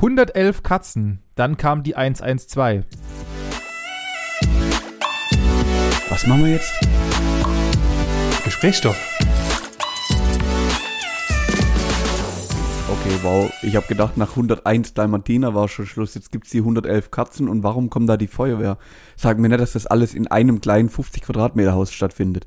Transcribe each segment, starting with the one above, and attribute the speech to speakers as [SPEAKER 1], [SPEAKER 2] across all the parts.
[SPEAKER 1] 111 Katzen. Dann kam die 112.
[SPEAKER 2] Was machen wir jetzt?
[SPEAKER 3] Gesprächsstoff.
[SPEAKER 2] Okay, wow. Ich habe gedacht, nach 101 Dalmatiner war schon Schluss. Jetzt gibt's die 111 Katzen und warum kommt da die Feuerwehr? Sag mir nicht, dass das alles in einem kleinen 50 Quadratmeter Haus stattfindet.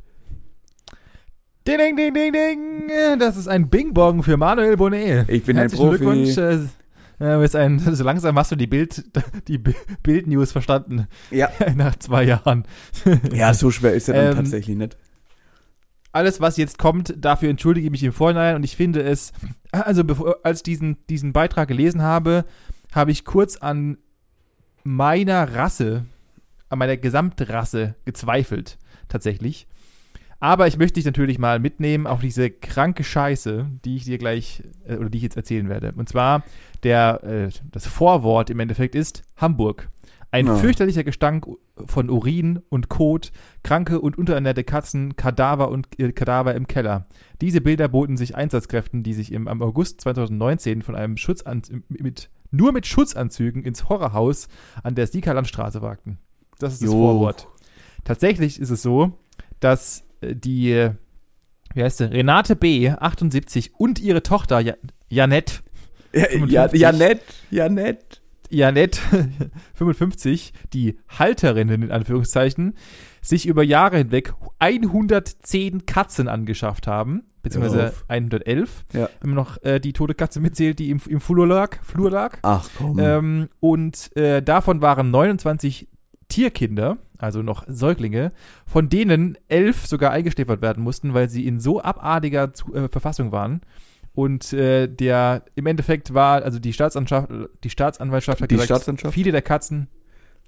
[SPEAKER 1] Ding, ding, ding, ding, ding. Das ist ein Bing-Bong für Manuel Bonnet.
[SPEAKER 2] Ich bin
[SPEAKER 1] Herzlichen
[SPEAKER 2] ein Profi.
[SPEAKER 1] Glückwunsch. Äh, bist ein, so langsam hast du die Bild, die Bi- Bild-News verstanden.
[SPEAKER 2] Ja.
[SPEAKER 1] Nach zwei Jahren.
[SPEAKER 2] Ja, so schwer ist er dann
[SPEAKER 1] Ähm,
[SPEAKER 2] tatsächlich nicht.
[SPEAKER 1] Alles, was jetzt kommt, dafür entschuldige ich mich im Vorhinein und ich finde es, also bevor, als ich diesen, diesen Beitrag gelesen habe, habe ich kurz an meiner Rasse, an meiner Gesamtrasse gezweifelt, tatsächlich. Aber ich möchte dich natürlich mal mitnehmen auf diese kranke Scheiße, die ich dir gleich, äh, oder die ich jetzt erzählen werde. Und zwar, der, äh, das Vorwort im Endeffekt ist Hamburg. Ein
[SPEAKER 2] Ja.
[SPEAKER 1] fürchterlicher Gestank von Urin und Kot, kranke und unterernährte Katzen, Kadaver und äh, Kadaver im Keller. Diese Bilder boten sich Einsatzkräften, die sich im, am August 2019 von einem Schutzan mit, nur mit Schutzanzügen ins Horrorhaus an der Siegerlandstraße wagten. Das ist das
[SPEAKER 2] Jo.
[SPEAKER 1] Vorwort. Tatsächlich ist es so, dass die, wie heißt sie, Renate B., 78 und ihre Tochter Ja- Janette,
[SPEAKER 2] Ja, ja,
[SPEAKER 1] 55.
[SPEAKER 2] ja, nett. Ja, nett.
[SPEAKER 1] Janette 55, die Halterinnen in Anführungszeichen, sich über Jahre hinweg 110 Katzen angeschafft haben, beziehungsweise
[SPEAKER 2] auf.
[SPEAKER 1] 111,
[SPEAKER 2] Ja.
[SPEAKER 1] wenn man noch äh, die tote Katze mitzählt, die im, im Flur lag. Flur lag.
[SPEAKER 2] Ach komm.
[SPEAKER 1] Ähm, und äh, davon waren 29 Tierkinder, also noch Säuglinge, von denen elf sogar eingeschläfert werden mussten, weil sie in so abartiger zu, äh, Verfassung waren. Und äh, der im Endeffekt war, also die Staatsanwaltschaft, die Staatsanwaltschaft hat
[SPEAKER 2] Die
[SPEAKER 1] gesagt,
[SPEAKER 2] Staatsanwaltschaft?
[SPEAKER 1] viele der Katzen,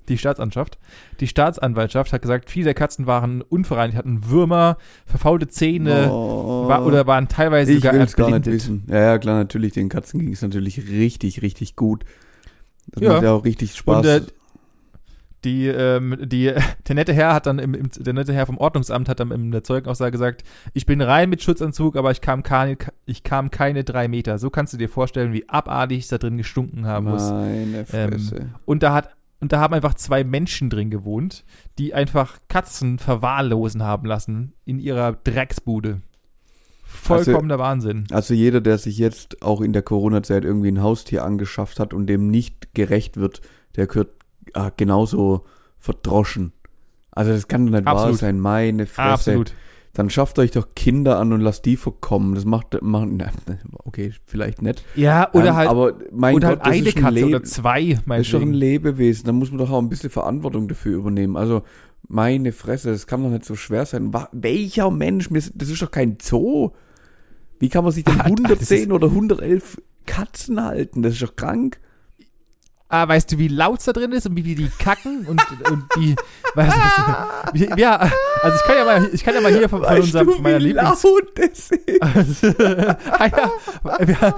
[SPEAKER 1] die Staatsanwaltschaft, die Staatsanwaltschaft hat gesagt, viele der Katzen waren unvereinigt, hatten Würmer, verfaulte Zähne
[SPEAKER 2] Oh.
[SPEAKER 1] war, oder waren teilweise
[SPEAKER 2] ich
[SPEAKER 1] sogar
[SPEAKER 2] es gar nicht
[SPEAKER 1] erblindet.
[SPEAKER 2] wissen. Ja, ja, klar, natürlich, den Katzen ging es natürlich richtig, richtig gut. Das
[SPEAKER 1] Ja.
[SPEAKER 2] macht ja auch richtig Spaß.
[SPEAKER 1] Und, äh, Die, ähm, die, der nette Herr hat dann im, im, der nette Herr vom Ordnungsamt hat dann in der Zeugenaussage gesagt, ich bin rein mit Schutzanzug, aber ich kam keine, ich kam keine drei Meter. So kannst du dir vorstellen, wie abartig es da drin gestunken haben muss.
[SPEAKER 2] Meine Fresse.
[SPEAKER 1] Und da hat, und da haben einfach zwei Menschen drin gewohnt, die einfach Katzen verwahrlosen haben lassen in ihrer Drecksbude. Vollkommener Wahnsinn.
[SPEAKER 2] Also jeder, der sich jetzt auch in der Corona-Zeit irgendwie ein Haustier angeschafft hat und dem nicht gerecht wird, der gehört ah, genauso verdroschen. Also das kann doch nicht wahr
[SPEAKER 1] Absolut.
[SPEAKER 2] sein, meine Fresse.
[SPEAKER 1] Absolut.
[SPEAKER 2] Dann schafft euch doch Kinder an und lasst die verkommen. Das macht, macht na, okay, vielleicht nicht.
[SPEAKER 1] Ja, oder
[SPEAKER 2] Ähm,
[SPEAKER 1] halt,
[SPEAKER 2] aber mein
[SPEAKER 1] oder
[SPEAKER 2] Gott,
[SPEAKER 1] halt eine Katze
[SPEAKER 2] Leben.
[SPEAKER 1] oder zwei,
[SPEAKER 2] Das ist doch ein. Lebewesen, da muss man doch auch ein bisschen Verantwortung dafür übernehmen. Also, meine Fresse, das kann doch nicht so schwer sein. Welcher Mensch, das ist doch kein Zoo. Wie kann man sich denn
[SPEAKER 1] Ah, das
[SPEAKER 2] 110
[SPEAKER 1] ist-
[SPEAKER 2] oder 111 Katzen halten? Das ist doch krank.
[SPEAKER 1] Ah, weißt du, wie laut es da drin ist und wie wie die kacken und, und die. Weißt du, wie, ja, also ich kann ja mal, ich kann ja mal hier von, von unserem, von meiner Lieblings.
[SPEAKER 2] laut das ist?
[SPEAKER 1] ah, ja, ja,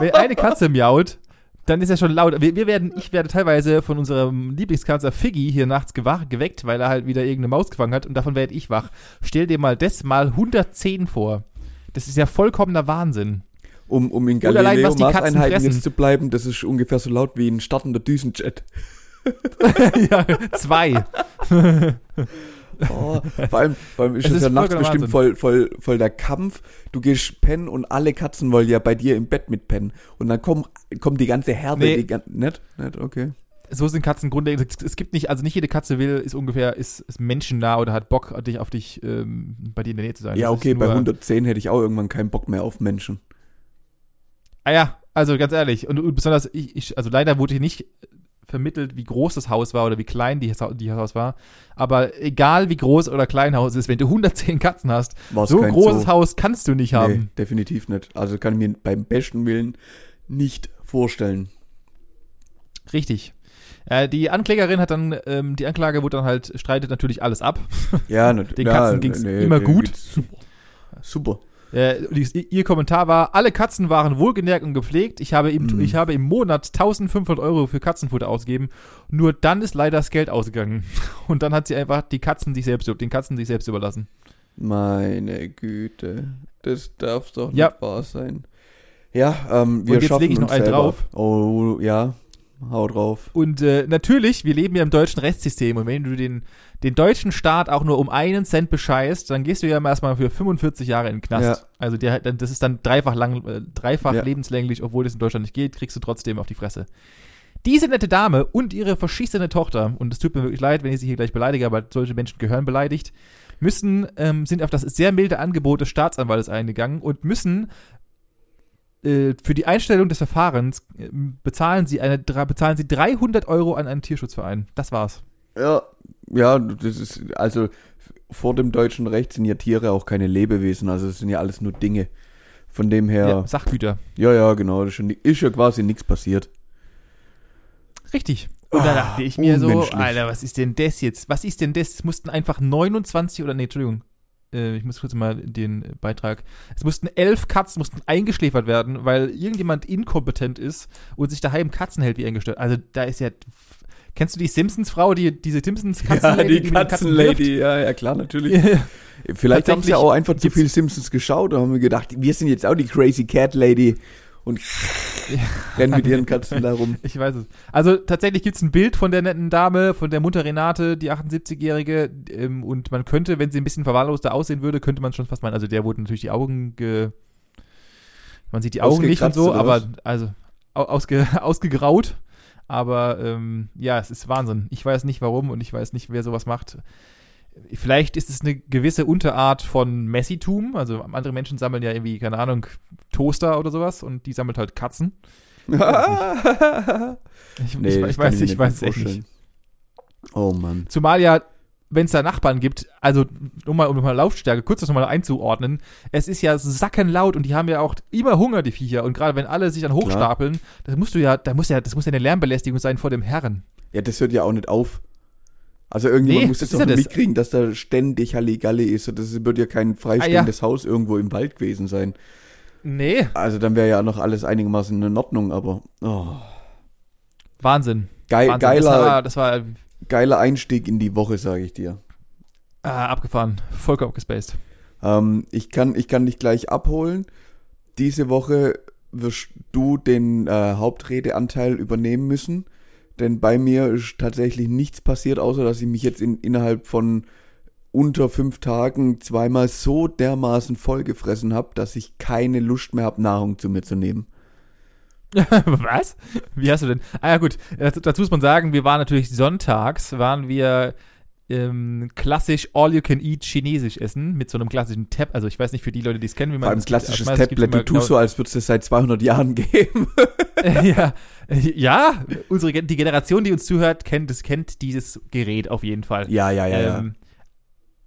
[SPEAKER 1] wenn eine Katze miaut, dann ist ja schon laut. Wir, wir werden, ich werde teilweise von unserem Lieblingskatzer Figgy hier nachts gewach, geweckt, weil er halt wieder irgendeine Maus gefangen hat und davon werde ich wach. Stell dir mal das mal 110 vor. Das ist ja vollkommener Wahnsinn.
[SPEAKER 2] Um, um in Galileo-Maßeinheiten jetzt zu bleiben, das ist ungefähr so laut wie ein startender Düsenjet.
[SPEAKER 1] ja, zwei.
[SPEAKER 2] Oh, vor allem, vor allem ist
[SPEAKER 1] Es
[SPEAKER 2] es
[SPEAKER 1] ist
[SPEAKER 2] ja nachts bestimmt
[SPEAKER 1] Wahnsinn.
[SPEAKER 2] voll, voll, voll der Kampf. Du gehst pennen und alle Katzen wollen ja bei dir im Bett mitpennen. Und dann kommt, kommt die ganze Herde,
[SPEAKER 1] Nee.
[SPEAKER 2] die gan-? Nicht, okay.
[SPEAKER 1] so sind Katzen grundlegend. Es- gibt nicht, also nicht jede Katze will, ist ungefähr, ist, ist menschennah oder hat Bock, dich auf dich, ähm, bei dir in der Nähe zu sein.
[SPEAKER 2] Ja,
[SPEAKER 1] Das
[SPEAKER 2] okay, bei
[SPEAKER 1] nur-
[SPEAKER 2] 110 hätte ich auch irgendwann keinen Bock mehr auf Menschen.
[SPEAKER 1] Ah ja, also ganz ehrlich. Und, und besonders, ich, ich, also leider wurde hier nicht vermittelt, wie groß das Haus war oder wie klein die, die Haus war. Aber egal wie groß oder klein Haus ist, wenn du 110 Katzen hast,
[SPEAKER 2] War's
[SPEAKER 1] so großes
[SPEAKER 2] Zoo.
[SPEAKER 1] Haus kannst du nicht
[SPEAKER 2] Nee,
[SPEAKER 1] haben.
[SPEAKER 2] definitiv nicht. Also kann ich mir beim besten Willen nicht vorstellen.
[SPEAKER 1] Richtig. Äh, die Anklägerin hat dann, ähm, die Anklage wurde dann halt, streitet natürlich alles ab.
[SPEAKER 2] Ja, nicht,
[SPEAKER 1] Den
[SPEAKER 2] ja,
[SPEAKER 1] Katzen ging's immer
[SPEAKER 2] nee,
[SPEAKER 1] gut.
[SPEAKER 2] Super. Super.
[SPEAKER 1] Äh, ihr Kommentar war, alle Katzen waren wohlgenährt und gepflegt. Ich habe, im,
[SPEAKER 2] Mm.
[SPEAKER 1] ich habe im Monat 1500 Euro für Katzenfutter ausgegeben. Nur dann ist leider das Geld ausgegangen. Und dann hat sie einfach die Katzen sich selbst, den Katzen sich selbst überlassen.
[SPEAKER 2] Meine Güte. Das darf doch
[SPEAKER 1] Ja.
[SPEAKER 2] nicht wahr sein. Ja, ähm, wir
[SPEAKER 1] Und jetzt
[SPEAKER 2] schaffen
[SPEAKER 1] leg ich noch einen
[SPEAKER 2] selber.
[SPEAKER 1] drauf.
[SPEAKER 2] Oh, ja. Hau drauf.
[SPEAKER 1] Und äh, natürlich, wir leben ja im deutschen Rechtssystem und wenn du den, den deutschen Staat auch nur um einen Cent bescheißt, dann gehst du ja erstmal für 45 Jahre in den Knast.
[SPEAKER 2] Ja.
[SPEAKER 1] Also der, das ist dann dreifach lang, äh, dreifach
[SPEAKER 2] Ja.
[SPEAKER 1] lebenslänglich, obwohl das in Deutschland nicht geht, kriegst du trotzdem auf die Fresse. Diese nette Dame und ihre verschissene Tochter, und es tut mir wirklich leid, wenn ich sie hier gleich beleidige, aber solche Menschen gehören beleidigt, müssen, ähm, sind auf das sehr milde Angebot des Staatsanwaltes eingegangen und müssen äh, für die Einstellung des Verfahrens äh, bezahlen sie, eine, bezahlen sie 300 Euro an einen Tierschutzverein. Das war's.
[SPEAKER 2] Ja, ja, das ist, also vor dem deutschen Recht sind ja Tiere auch keine Lebewesen, also es sind ja alles nur Dinge. Von dem her,
[SPEAKER 1] Ja.
[SPEAKER 2] ja,
[SPEAKER 1] Sachgüter.
[SPEAKER 2] ja, genau, das ist, schon, ist ja quasi nichts passiert.
[SPEAKER 1] Richtig. Und da
[SPEAKER 2] Ah,
[SPEAKER 1] dachte ich mir so. Alter, was ist denn das jetzt? Was ist denn das? Es mussten einfach 29 oder nee, Entschuldigung. Äh, ich muss kurz mal den Beitrag. Es mussten elf Katzen mussten eingeschläfert werden, weil irgendjemand inkompetent ist und sich daheim Katzen hält wie eingestört. Also da ist ja. Kennst du die Simpsons-Frau, die diese Simpsons Katzenlady, mit den Katzen wirft?
[SPEAKER 2] ja, ja klar, natürlich.
[SPEAKER 1] Ja.
[SPEAKER 2] Vielleicht haben sie ja auch einfach zu viel Simpsons geschaut und haben mir gedacht, wir sind jetzt auch die Crazy Cat Lady und rennen mit ihren Katzen da rum.
[SPEAKER 1] Ich weiß es. Also tatsächlich gibt es ein Bild von der netten Dame, von der Mutter Renate, die 78-Jährige. Ähm, und man könnte, wenn sie ein bisschen verwahrloster aussehen würde, könnte man schon fast meinen, also der wurden natürlich die Augen ge. Man sieht die Augen nicht und so, aber also au- ausge, ausgegraut. Aber ähm, ja, es ist Wahnsinn. Ich weiß nicht warum und ich weiß nicht, wer sowas macht. Vielleicht ist es eine gewisse Unterart von Messitum. Also andere Menschen sammeln ja irgendwie, keine Ahnung, Toaster oder sowas und die sammelt halt Katzen. Ich,
[SPEAKER 2] Nee,
[SPEAKER 1] ich, ich weiß, ich weiß echt nicht.
[SPEAKER 2] Oh Mann.
[SPEAKER 1] Zumal ja, wenn es da Nachbarn gibt, also um mal, um mal Lautstärke kurz das nochmal einzuordnen, es ist ja sackenlaut und die haben ja auch immer Hunger, die Viecher. Und gerade wenn alle sich dann hochstapeln, das musst du ja, da muss ja, das muss ja eine Lärmbelästigung sein vor dem Herren.
[SPEAKER 2] Ja, das hört ja auch nicht auf. Also irgendjemand
[SPEAKER 1] Nee,
[SPEAKER 2] muss
[SPEAKER 1] das
[SPEAKER 2] doch
[SPEAKER 1] ja
[SPEAKER 2] mitkriegen, dass da ständig Halligalli ist. Und das wird ja kein freistehendes Haus irgendwo im Wald gewesen sein.
[SPEAKER 1] Nee.
[SPEAKER 2] Also dann wäre ja noch alles einigermaßen in Ordnung, aber oh.
[SPEAKER 1] Wahnsinn.
[SPEAKER 2] Geil,
[SPEAKER 1] Wahnsinn.
[SPEAKER 2] geiler,
[SPEAKER 1] Das war, das war
[SPEAKER 2] geiler Einstieg in die Woche, sage ich dir.
[SPEAKER 1] ah, abgefahren. Vollkommen abgespaced.
[SPEAKER 2] Ähm, ich, kann, ich kann dich gleich abholen. Diese Woche wirst du den äh, Hauptredeanteil übernehmen müssen. Denn bei mir ist tatsächlich nichts passiert, außer dass ich mich jetzt in, innerhalb von unter fünf Tagen zweimal so dermaßen vollgefressen habe, dass ich keine Lust mehr habe, Nahrung zu mir zu nehmen.
[SPEAKER 1] Was? Wie hast du denn? Ah ja gut, dazu, dazu muss man sagen, wir waren natürlich sonntags, waren wir ähm, klassisch All-You-Can-Eat chinesisch essen mit so einem klassischen Tab. Also ich weiß nicht für die Leute, die es kennen, wie man
[SPEAKER 2] Vor allem
[SPEAKER 1] das-
[SPEAKER 2] klassisches Tablet. Du
[SPEAKER 1] immer
[SPEAKER 2] tust so, als würde es seit 200 Jahren geben.
[SPEAKER 1] genau- ja, ja, unsere die Generation, die uns zuhört, kennt das kennt dieses Gerät auf jeden Fall.
[SPEAKER 2] ja, ja, ja.
[SPEAKER 1] Ähm,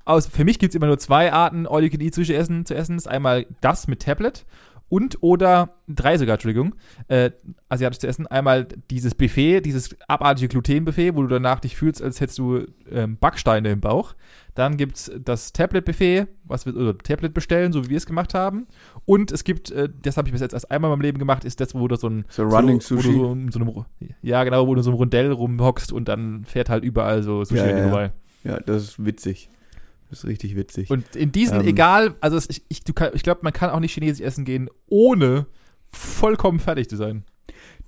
[SPEAKER 1] aus, für mich gibt es immer nur zwei Arten, all you can eat zu essen. Zu essen. Das ist einmal das mit Tablet und oder drei sogar, Entschuldigung, äh, asiatisch zu essen. Einmal dieses Buffet, dieses abartige Glutenbuffet, wo du danach dich fühlst, als hättest du ähm, Backsteine im Bauch. Dann gibt's das Tablet-Buffet, was wir, oder Tablet bestellen, so wie wir es gemacht haben. Und es gibt, äh, das habe ich bis jetzt erst einmal in meinem Leben gemacht, ist das, wo du so ein
[SPEAKER 2] So Running
[SPEAKER 1] so,
[SPEAKER 2] Sushi.
[SPEAKER 1] so, so einem, ja genau, wo du so einem Rundell rumhockst und dann fährt halt überall so Sushi
[SPEAKER 2] Ja, ja, ja.
[SPEAKER 1] vorbei.
[SPEAKER 2] Ja, das ist witzig. Das ist richtig witzig.
[SPEAKER 1] Und in diesen,
[SPEAKER 2] Ähm.
[SPEAKER 1] egal, also ich, ich, kann- ich glaube, man kann auch nicht chinesisch essen gehen, ohne vollkommen fertig zu sein.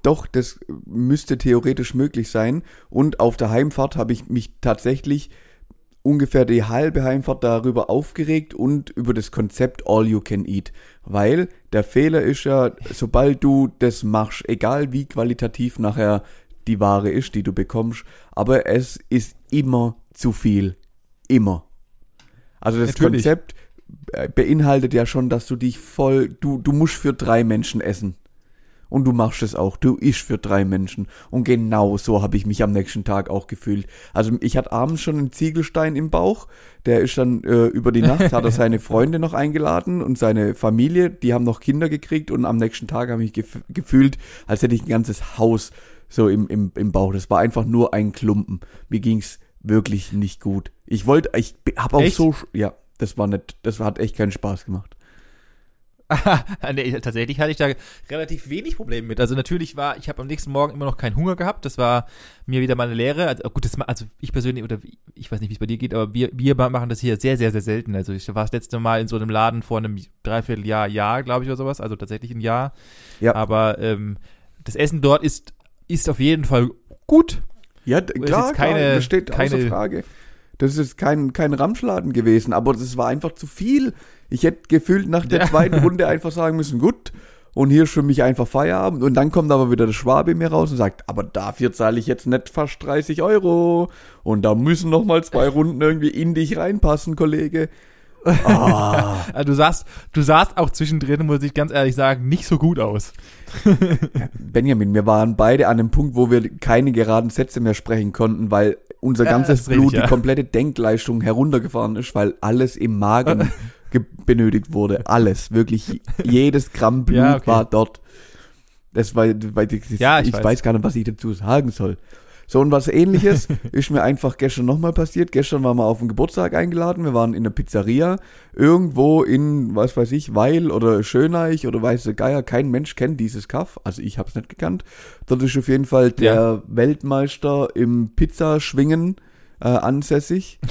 [SPEAKER 2] Doch, das müsste theoretisch möglich sein. Und auf der Heimfahrt habe ich mich tatsächlich ungefähr die halbe Heimfahrt darüber aufgeregt und über das Konzept All You Can Eat. Weil der Fehler ist ja, sobald du das machst, egal wie qualitativ nachher die Ware ist, die du bekommst, aber es ist immer zu viel. Immer. Also das
[SPEAKER 1] Natürlich.
[SPEAKER 2] Konzept äh, beinhaltet ja schon, dass du dich voll, du, du musst für drei Menschen essen. Und du machst es auch. Du isch für drei Menschen. Und genau so habe ich mich am nächsten Tag auch gefühlt. Also ich hatte abends schon einen Ziegelstein im Bauch. Der ist dann äh, über die Nacht, hat er seine Freunde noch eingeladen und seine Familie. Die haben noch Kinder gekriegt. Und am nächsten Tag habe ich gef gefühlt, als hätte ich ein ganzes Haus so im, im, im Bauch. Das war einfach nur ein Klumpen. Mir ging's wirklich nicht gut. Ich wollte, ich habe auch
[SPEAKER 1] Echt?
[SPEAKER 2] so, ja, das war nicht, das hat echt keinen Spaß gemacht.
[SPEAKER 1] nee, tatsächlich hatte ich da relativ wenig Probleme mit. Also natürlich war, ich habe am nächsten Morgen immer noch keinen Hunger gehabt. Das war mir wieder mal eine Lehre. Also gut, das, also ich persönlich oder ich weiß nicht, wie es bei dir geht, aber wir, wir machen das hier sehr, sehr, sehr selten. Also ich war das letzte Mal in so einem Laden vor einem Dreivierteljahr, Jahr, glaube ich, oder sowas. Also tatsächlich ein Jahr.
[SPEAKER 2] Ja.
[SPEAKER 1] Aber ähm, das Essen dort ist, ist auf jeden Fall gut.
[SPEAKER 2] Ja, klar,
[SPEAKER 1] keine-
[SPEAKER 2] klar, das steht
[SPEAKER 1] keine-
[SPEAKER 2] außer Frage. Das ist kein, kein Ramschladen gewesen, aber das war einfach zu viel. Ich hätte gefühlt nach der
[SPEAKER 1] Ja.
[SPEAKER 2] zweiten Runde einfach sagen müssen, gut, und hier ist für mich einfach Feierabend. Und dann kommt aber wieder der Schwabe mir raus und sagt, aber dafür zahle ich jetzt nicht fast 30 Euro. Und da müssen noch mal zwei Runden irgendwie in dich reinpassen, Kollege.
[SPEAKER 1] Also du sahst, du sahst auch zwischendrin, muss ich ganz ehrlich sagen, nicht so gut aus.
[SPEAKER 2] Benjamin, wir waren beide an dem Punkt, wo wir keine geraden Sätze mehr sprechen konnten, weil unser
[SPEAKER 1] Ja,
[SPEAKER 2] ganzes
[SPEAKER 1] das ist richtig,
[SPEAKER 2] Blut,
[SPEAKER 1] ja.
[SPEAKER 2] die komplette Denkleistung heruntergefahren ist, weil alles im Magen ge- benötigt wurde. Alles, wirklich jedes Gramm Blut
[SPEAKER 1] Ja, okay.
[SPEAKER 2] war dort. Das war, weil das,
[SPEAKER 1] Ja, ich
[SPEAKER 2] ich,
[SPEAKER 1] weiß.
[SPEAKER 2] weiß. gar nicht, was ich dazu sagen soll. So, und was ähnliches ist mir einfach gestern nochmal passiert. Gestern waren wir auf den Geburtstag eingeladen. Wir waren in der Pizzeria. Irgendwo in, was weiß ich, Weil oder Schöneich oder weiß der Geier. Kein Mensch kennt dieses Kaff. Also ich habe es nicht gekannt. Dort ist auf jeden Fall der
[SPEAKER 1] Ja.
[SPEAKER 2] Weltmeister im Pizzaschwingen äh, ansässig.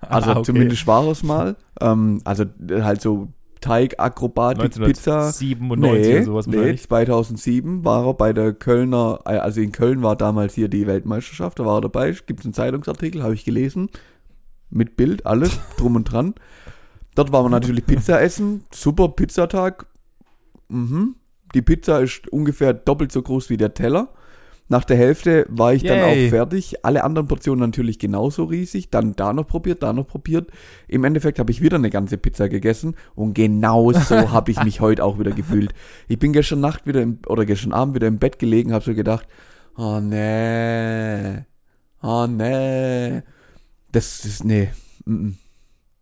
[SPEAKER 2] Also
[SPEAKER 1] Ah, okay.
[SPEAKER 2] zumindest war es mal. Ähm, also halt so Teigakrobatik, Pizza.
[SPEAKER 1] 1997 oder sowas
[SPEAKER 2] nee,
[SPEAKER 1] wahrscheinlich.
[SPEAKER 2] 2007 war er bei der Kölner, äh, also in Köln war damals hier die Weltmeisterschaft, da war er dabei, gibt es einen Zeitungsartikel, habe ich gelesen, mit Bild, alles, drum und dran. Dort waren wir natürlich Pizza essen, super Pizzatag, mhm. die Pizza ist ungefähr doppelt so groß wie der Teller. Nach der Hälfte war ich dann
[SPEAKER 1] Yay.
[SPEAKER 2] auch fertig. Alle anderen Portionen natürlich genauso riesig. Dann da noch probiert, da noch probiert. Im Endeffekt habe ich wieder eine ganze Pizza gegessen und genau so habe ich mich heute auch wieder gefühlt. Ich bin gestern Nacht wieder im, oder gestern Abend wieder im Bett gelegen, habe so gedacht, oh nee, oh nee, das ist nee, mm -mm.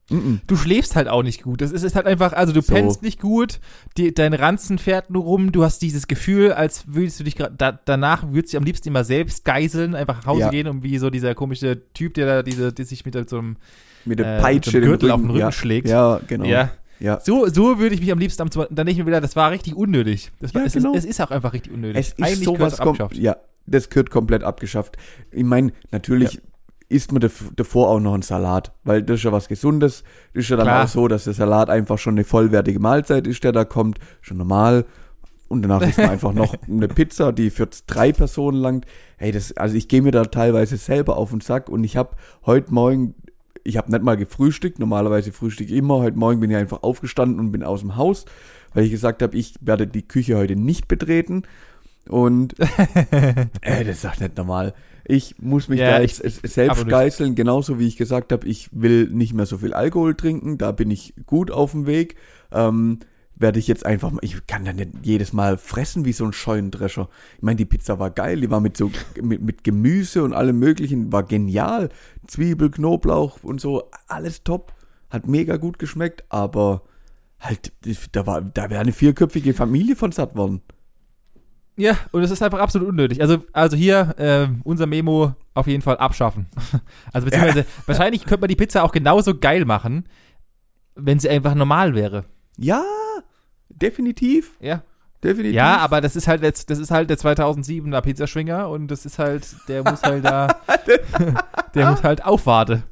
[SPEAKER 2] Mm -mm.
[SPEAKER 1] Du schläfst halt auch nicht gut. Das ist, ist halt einfach, also du
[SPEAKER 2] So.
[SPEAKER 1] pennst nicht gut, die, dein Ranzen fährt nur rum, du hast dieses Gefühl, als würdest du dich gerade, da, danach würdest du dich am liebsten immer selbst geiseln, einfach nach Hause
[SPEAKER 2] Ja.
[SPEAKER 1] gehen und wie so dieser komische Typ, der da diese, der sich mit so einem,
[SPEAKER 2] mit der
[SPEAKER 1] Äh,
[SPEAKER 2] Peitsche
[SPEAKER 1] mit Gürtel auf den Rücken
[SPEAKER 2] ja.
[SPEAKER 1] schlägt.
[SPEAKER 2] Ja, genau.
[SPEAKER 1] ja,
[SPEAKER 2] ja.
[SPEAKER 1] so, so würde ich mich am liebsten am, dann ich mir wieder, das war richtig unnötig. Das war,
[SPEAKER 2] Ja,
[SPEAKER 1] es,
[SPEAKER 2] genau.
[SPEAKER 1] ist, es ist auch einfach richtig unnötig.
[SPEAKER 2] Es ist
[SPEAKER 1] Eigentlich
[SPEAKER 2] sowas
[SPEAKER 1] es
[SPEAKER 2] kom-
[SPEAKER 1] abgeschafft.
[SPEAKER 2] Ja, das gehört komplett abgeschafft. Ich meine, natürlich isst man dav- davor auch noch einen Salat, weil das ist ja was Gesundes. Das ist ja dann
[SPEAKER 1] Klar.
[SPEAKER 2] auch so, dass der Salat einfach schon eine vollwertige Mahlzeit ist, der da kommt, schon normal. Und danach isst man einfach noch eine Pizza, die für drei Personen langt. Hey, das, also ich gehe mir da teilweise selber auf den Sack und ich habe heute Morgen, ich habe nicht mal gefrühstückt, normalerweise frühstücke ich immer. Heute Morgen bin ich einfach aufgestanden und bin aus dem Haus, weil ich gesagt habe, ich werde die Küche heute nicht betreten. Und äh, das ist doch nicht normal. Ich muss mich
[SPEAKER 1] Ja,
[SPEAKER 2] da
[SPEAKER 1] ich-
[SPEAKER 2] selbst geißeln, genauso wie ich gesagt habe, ich will nicht mehr so viel Alkohol trinken, da bin ich gut auf dem Weg. Ähm, werde ich jetzt einfach mal, ich kann da nicht jedes Mal fressen wie so ein Scheunendrescher. Ich meine, die Pizza war geil, die war mit so, mit, mit Gemüse und allem möglichen, war genial. Zwiebel, Knoblauch und so, alles top. Hat mega gut geschmeckt, aber halt, da war, da wäre eine vierköpfige Familie von satt worden.
[SPEAKER 1] Ja, und es ist einfach absolut unnötig. Also, also hier, ähm, unser Memo auf jeden Fall abschaffen. Also beziehungsweise, wahrscheinlich könnte man die Pizza auch genauso geil machen, wenn sie einfach normal wäre.
[SPEAKER 2] Ja, definitiv,
[SPEAKER 1] Ja.
[SPEAKER 2] definitiv.
[SPEAKER 1] Ja, aber das ist halt jetzt, das ist halt der 2007er Pizzaschwinger und das ist halt, der muss halt da, der muss halt aufwarten.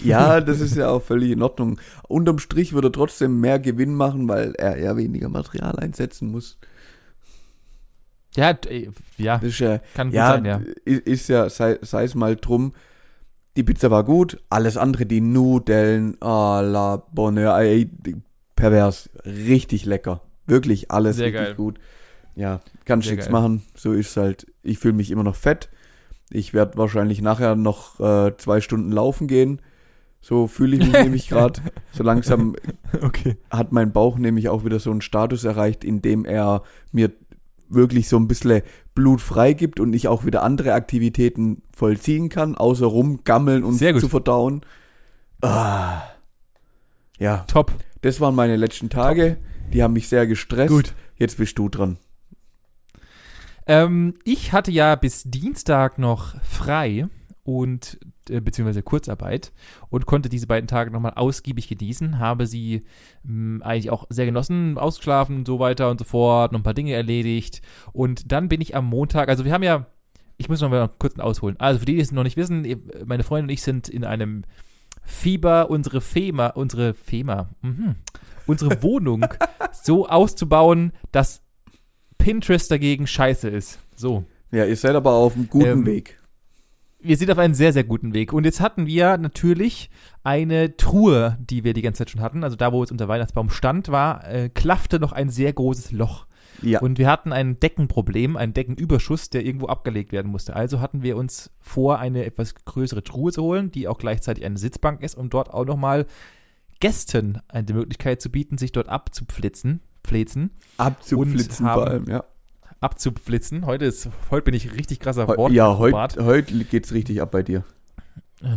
[SPEAKER 2] Ja, das ist ja auch völlig in Ordnung. Unterm Strich würde er trotzdem mehr Gewinn machen, weil er eher weniger Material einsetzen muss.
[SPEAKER 1] Ja, d- ja,
[SPEAKER 2] Das ist ja,
[SPEAKER 1] kann gut
[SPEAKER 2] ja,
[SPEAKER 1] sein, ja.
[SPEAKER 2] ist ja, sei, es mal drum, die Pizza war gut, alles andere, die Nudeln, ah, la Bonheur, ey, pervers, richtig lecker. Wirklich alles
[SPEAKER 1] Sehr
[SPEAKER 2] richtig
[SPEAKER 1] geil.
[SPEAKER 2] gut. Ja, kannst nichts machen, so ist halt. Ich fühle mich immer noch fett. Ich werde wahrscheinlich nachher noch äh, zwei Stunden laufen gehen. So fühle ich mich nämlich gerade. So langsam
[SPEAKER 1] Okay.
[SPEAKER 2] hat mein Bauch nämlich auch wieder so einen Status erreicht, in dem er mir wirklich so ein bisschen Blut freigibt und ich auch wieder andere Aktivitäten vollziehen kann, außer rumgammeln und
[SPEAKER 1] Sehr gut.
[SPEAKER 2] zu verdauen. Ah. Ja,
[SPEAKER 1] Top.
[SPEAKER 2] das waren meine letzten Tage. Die haben mich sehr gestresst.
[SPEAKER 1] Gut.
[SPEAKER 2] Jetzt bist du dran.
[SPEAKER 1] Ähm, ich hatte ja bis Dienstag noch frei und äh, beziehungsweise Kurzarbeit und konnte diese beiden Tage nochmal ausgiebig genießen, habe sie mh, eigentlich auch sehr genossen, ausgeschlafen und so weiter und so fort, noch ein paar Dinge erledigt und dann bin ich am Montag, also wir haben ja, ich muss noch mal kurz ausholen, also für die, die es noch nicht wissen, meine Freundin und ich sind in einem Fieber, unsere Fema, unsere Fema, mhm, unsere Wohnung so auszubauen, dass Pinterest dagegen scheiße ist. So.
[SPEAKER 2] Ja, ihr seid aber auf einem guten
[SPEAKER 1] Ähm,
[SPEAKER 2] Weg.
[SPEAKER 1] Wir sind auf einem sehr, sehr guten Weg. Und jetzt hatten wir natürlich eine Truhe, die wir die ganze Zeit schon hatten. Also da, wo jetzt unser Weihnachtsbaum stand, war, äh, klaffte noch ein sehr großes Loch.
[SPEAKER 2] Ja.
[SPEAKER 1] Und wir hatten ein Deckenproblem, einen Deckenüberschuss, der irgendwo abgelegt werden musste. Also hatten wir uns vor, eine etwas größere Truhe zu holen, die auch gleichzeitig eine Sitzbank ist, um dort auch nochmal Gästen eine Möglichkeit zu bieten, sich dort abzupflitzen. Pflitzen,
[SPEAKER 2] Abzuflitzen
[SPEAKER 1] und haben-
[SPEAKER 2] vor allem, ja.
[SPEAKER 1] Abzupflitzen. Heute ist, heute bin ich richtig krasser
[SPEAKER 2] Heu-
[SPEAKER 1] Wort.
[SPEAKER 2] ja,
[SPEAKER 1] Akrobat.
[SPEAKER 2] heute heut geht's richtig ab bei dir.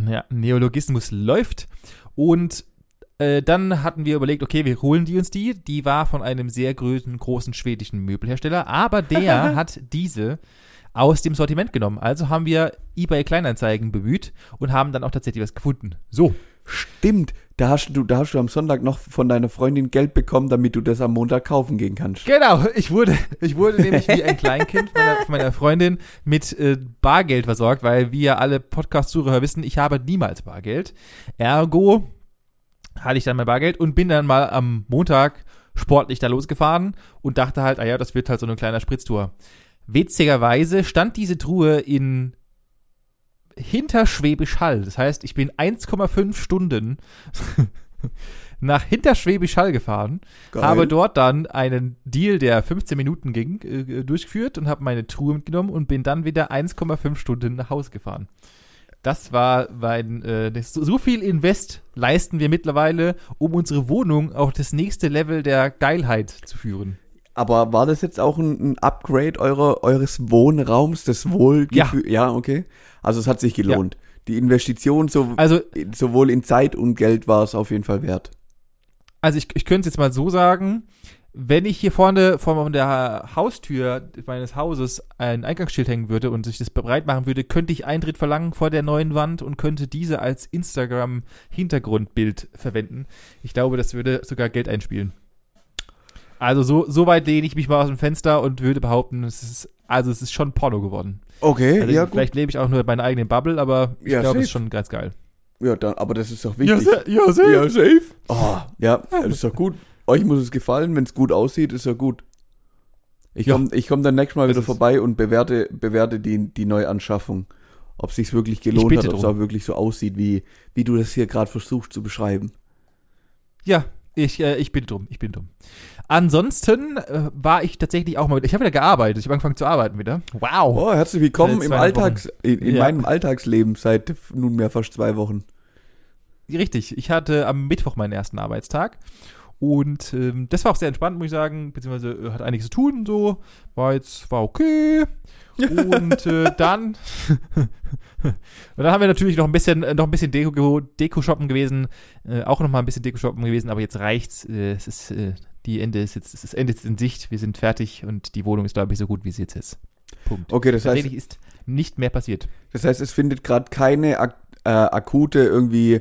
[SPEAKER 1] Ja, Neologismus läuft. Und äh, dann hatten wir überlegt, okay, wir holen die uns die. Die war von einem sehr großen, großen schwedischen Möbelhersteller, aber der hat diese aus dem Sortiment genommen. Also haben wir eBay Kleinanzeigen bemüht und haben dann auch tatsächlich was gefunden. So,
[SPEAKER 2] Stimmt, da hast du, da hast du am Sonntag noch von deiner Freundin Geld bekommen, damit du das am Montag kaufen gehen kannst.
[SPEAKER 1] genau. Ich wurde, ich wurde nämlich wie ein Kleinkind meiner, von meiner Freundin mit äh, Bargeld versorgt, weil wie ja alle Podcast-Zuhörer wissen, ich habe niemals Bargeld. Ergo hatte ich dann mein Bargeld und bin dann mal am Montag sportlich da losgefahren und dachte halt, ah ja, das wird halt so eine kleine Spritztour. Witzigerweise stand diese Truhe in Hinterschwäbisch Hall. Das heißt, ich bin 1,5 Stunden nach Hinterschwäbisch Hall gefahren,
[SPEAKER 2] Geil.
[SPEAKER 1] habe dort dann einen Deal, der 15 Minuten ging, äh, durchgeführt und habe meine Truhe mitgenommen und bin dann wieder 1,5 Stunden nach Hause gefahren. Das war mein, äh, das, so viel Invest leisten wir mittlerweile, um unsere Wohnung auf das nächste Level der Geilheit zu führen.
[SPEAKER 2] Aber war das jetzt auch ein, ein Upgrade eurer, eures Wohnraums, des Wohlgefühls? Ja. okay. Also es hat sich gelohnt. Die Investition so,
[SPEAKER 1] Also
[SPEAKER 2] sowohl in Zeit und Geld war es auf jeden Fall wert.
[SPEAKER 1] Also ich, ich könnte es jetzt mal so sagen, wenn ich hier vorne vor der Haustür meines Hauses ein Eingangsschild hängen würde und sich das bereit machen würde, könnte ich Eintritt verlangen vor der neuen Wand und könnte diese als Instagram-Hintergrundbild verwenden. Ich glaube, das würde sogar Geld einspielen. Also so, so weit lehne ich mich mal aus dem Fenster und würde behaupten, es ist, also es ist schon Porno geworden.
[SPEAKER 2] Okay,
[SPEAKER 1] Also
[SPEAKER 2] ja gut.
[SPEAKER 1] vielleicht lebe ich auch nur in meiner eigenen Bubble, aber ich
[SPEAKER 2] Ja,
[SPEAKER 1] glaube, es ist
[SPEAKER 2] safe.
[SPEAKER 1] schon ganz geil.
[SPEAKER 2] Ja, dann, aber das ist doch wichtig.
[SPEAKER 1] ja,
[SPEAKER 2] Ja, safe. Oh, ja, das ist doch gut. Euch muss es gefallen, wenn es gut aussieht, ist ja gut. Ich
[SPEAKER 1] Ja.
[SPEAKER 2] komme ich komm dann nächstes Mal wieder vorbei und bewerte, bewerte die, die Neuanschaffung. Ob sich's wirklich gelohnt hat, ob es auch wirklich so aussieht, wie, wie du das hier gerade versuchst zu beschreiben.
[SPEAKER 1] Ja, ich, äh, ich bin dumm, ich bin dumm. Ansonsten äh, war ich tatsächlich auch mal, ich habe wieder gearbeitet, ich habe angefangen zu arbeiten wieder. Wow.
[SPEAKER 2] Oh, herzlich willkommen im Alltags, in, in
[SPEAKER 1] Ja.
[SPEAKER 2] meinem Alltagsleben seit nunmehr fast zwei Wochen.
[SPEAKER 1] Richtig, ich hatte am Mittwoch meinen ersten Arbeitstag und ähm, das war auch sehr entspannt, muss ich sagen, beziehungsweise äh, hat einiges zu tun und so, war jetzt, war okay. Und äh, dann, und dann haben wir natürlich noch ein bisschen, äh, noch ein bisschen Deko, Deko shoppen gewesen, äh, auch noch mal ein bisschen Deko shoppen gewesen, aber jetzt reicht's. Äh, es ist, äh, die Ende ist jetzt, es ist Ende ist in Sicht, wir sind fertig und die Wohnung ist, glaube ich, so gut, wie sie jetzt ist. Punkt.
[SPEAKER 2] Okay, das heißt,
[SPEAKER 1] Tatsächlich ist nicht mehr passiert.
[SPEAKER 2] das heißt, es findet gerade keine ak äh, akute irgendwie,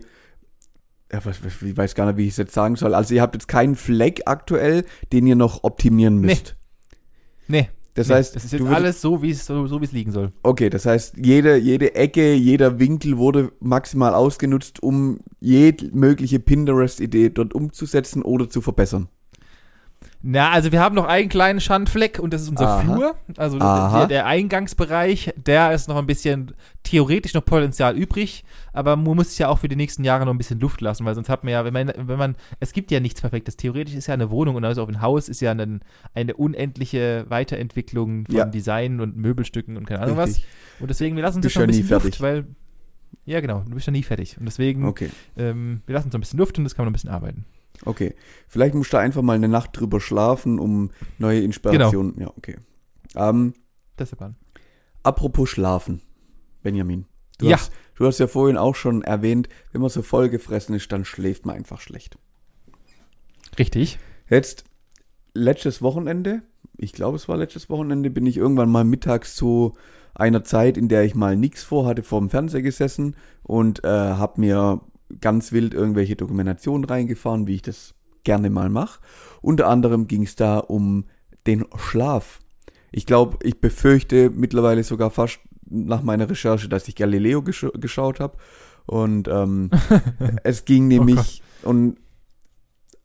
[SPEAKER 2] ja, was, was, ich weiß gar nicht, wie ich es jetzt sagen soll. Also ihr habt jetzt keinen Fleck aktuell, den ihr noch optimieren
[SPEAKER 1] Nee.
[SPEAKER 2] müsst.
[SPEAKER 1] Nee,
[SPEAKER 2] Das
[SPEAKER 1] nee,
[SPEAKER 2] heißt,
[SPEAKER 1] es ist
[SPEAKER 2] du
[SPEAKER 1] jetzt alles so, wie es so, so wie es liegen soll.
[SPEAKER 2] Okay, das heißt, jede, jede Ecke, jeder Winkel wurde maximal ausgenutzt, um jede mögliche Pinterest-Idee dort umzusetzen oder zu verbessern.
[SPEAKER 1] Na, also wir haben noch einen kleinen Schandfleck und das ist unser
[SPEAKER 2] Aha.
[SPEAKER 1] Flur. Also der, der Eingangsbereich, der ist noch ein bisschen theoretisch noch Potenzial übrig, aber man muss sich ja auch für die nächsten Jahre noch ein bisschen Luft lassen, weil sonst hat man ja, wenn man, wenn man, es gibt ja nichts Perfektes. Theoretisch ist ja eine Wohnung und also auch ein Haus ist ja ein, eine unendliche Weiterentwicklung von
[SPEAKER 2] Ja.
[SPEAKER 1] Design und Möbelstücken und keine Ahnung
[SPEAKER 2] Richtig.
[SPEAKER 1] was. Und deswegen, wir lassen uns jetzt noch ein
[SPEAKER 2] ja nie
[SPEAKER 1] bisschen
[SPEAKER 2] fertig.
[SPEAKER 1] Luft, weil, ja genau, du bist ja nie fertig. Und deswegen,
[SPEAKER 2] Okay,
[SPEAKER 1] ähm, wir lassen uns noch ein bisschen Luft und das kann man noch ein bisschen arbeiten.
[SPEAKER 2] Okay. Vielleicht musst du einfach mal eine Nacht drüber schlafen, um neue Inspirationen. Ja, okay. Ähm,
[SPEAKER 1] Das ist der Plan.
[SPEAKER 2] apropos Schlafen, Benjamin. Du,
[SPEAKER 1] Ja.
[SPEAKER 2] hast, du hast ja vorhin auch schon erwähnt, wenn man so vollgefressen ist, dann schläft man einfach schlecht.
[SPEAKER 1] Richtig.
[SPEAKER 2] Jetzt, letztes Wochenende, ich glaube, es war letztes Wochenende, bin ich irgendwann mal mittags so einer Zeit, in der ich mal nichts vorhatte, vor dem Fernseher gesessen und äh, habe mir ganz wild irgendwelche Dokumentationen reingefahren, wie ich das gerne mal mache. Unter anderem ging es da um den Schlaf. Ich glaube, ich befürchte mittlerweile sogar fast nach meiner Recherche, dass ich Galileo gesch geschaut habe. Und ähm, es ging nämlich, oh und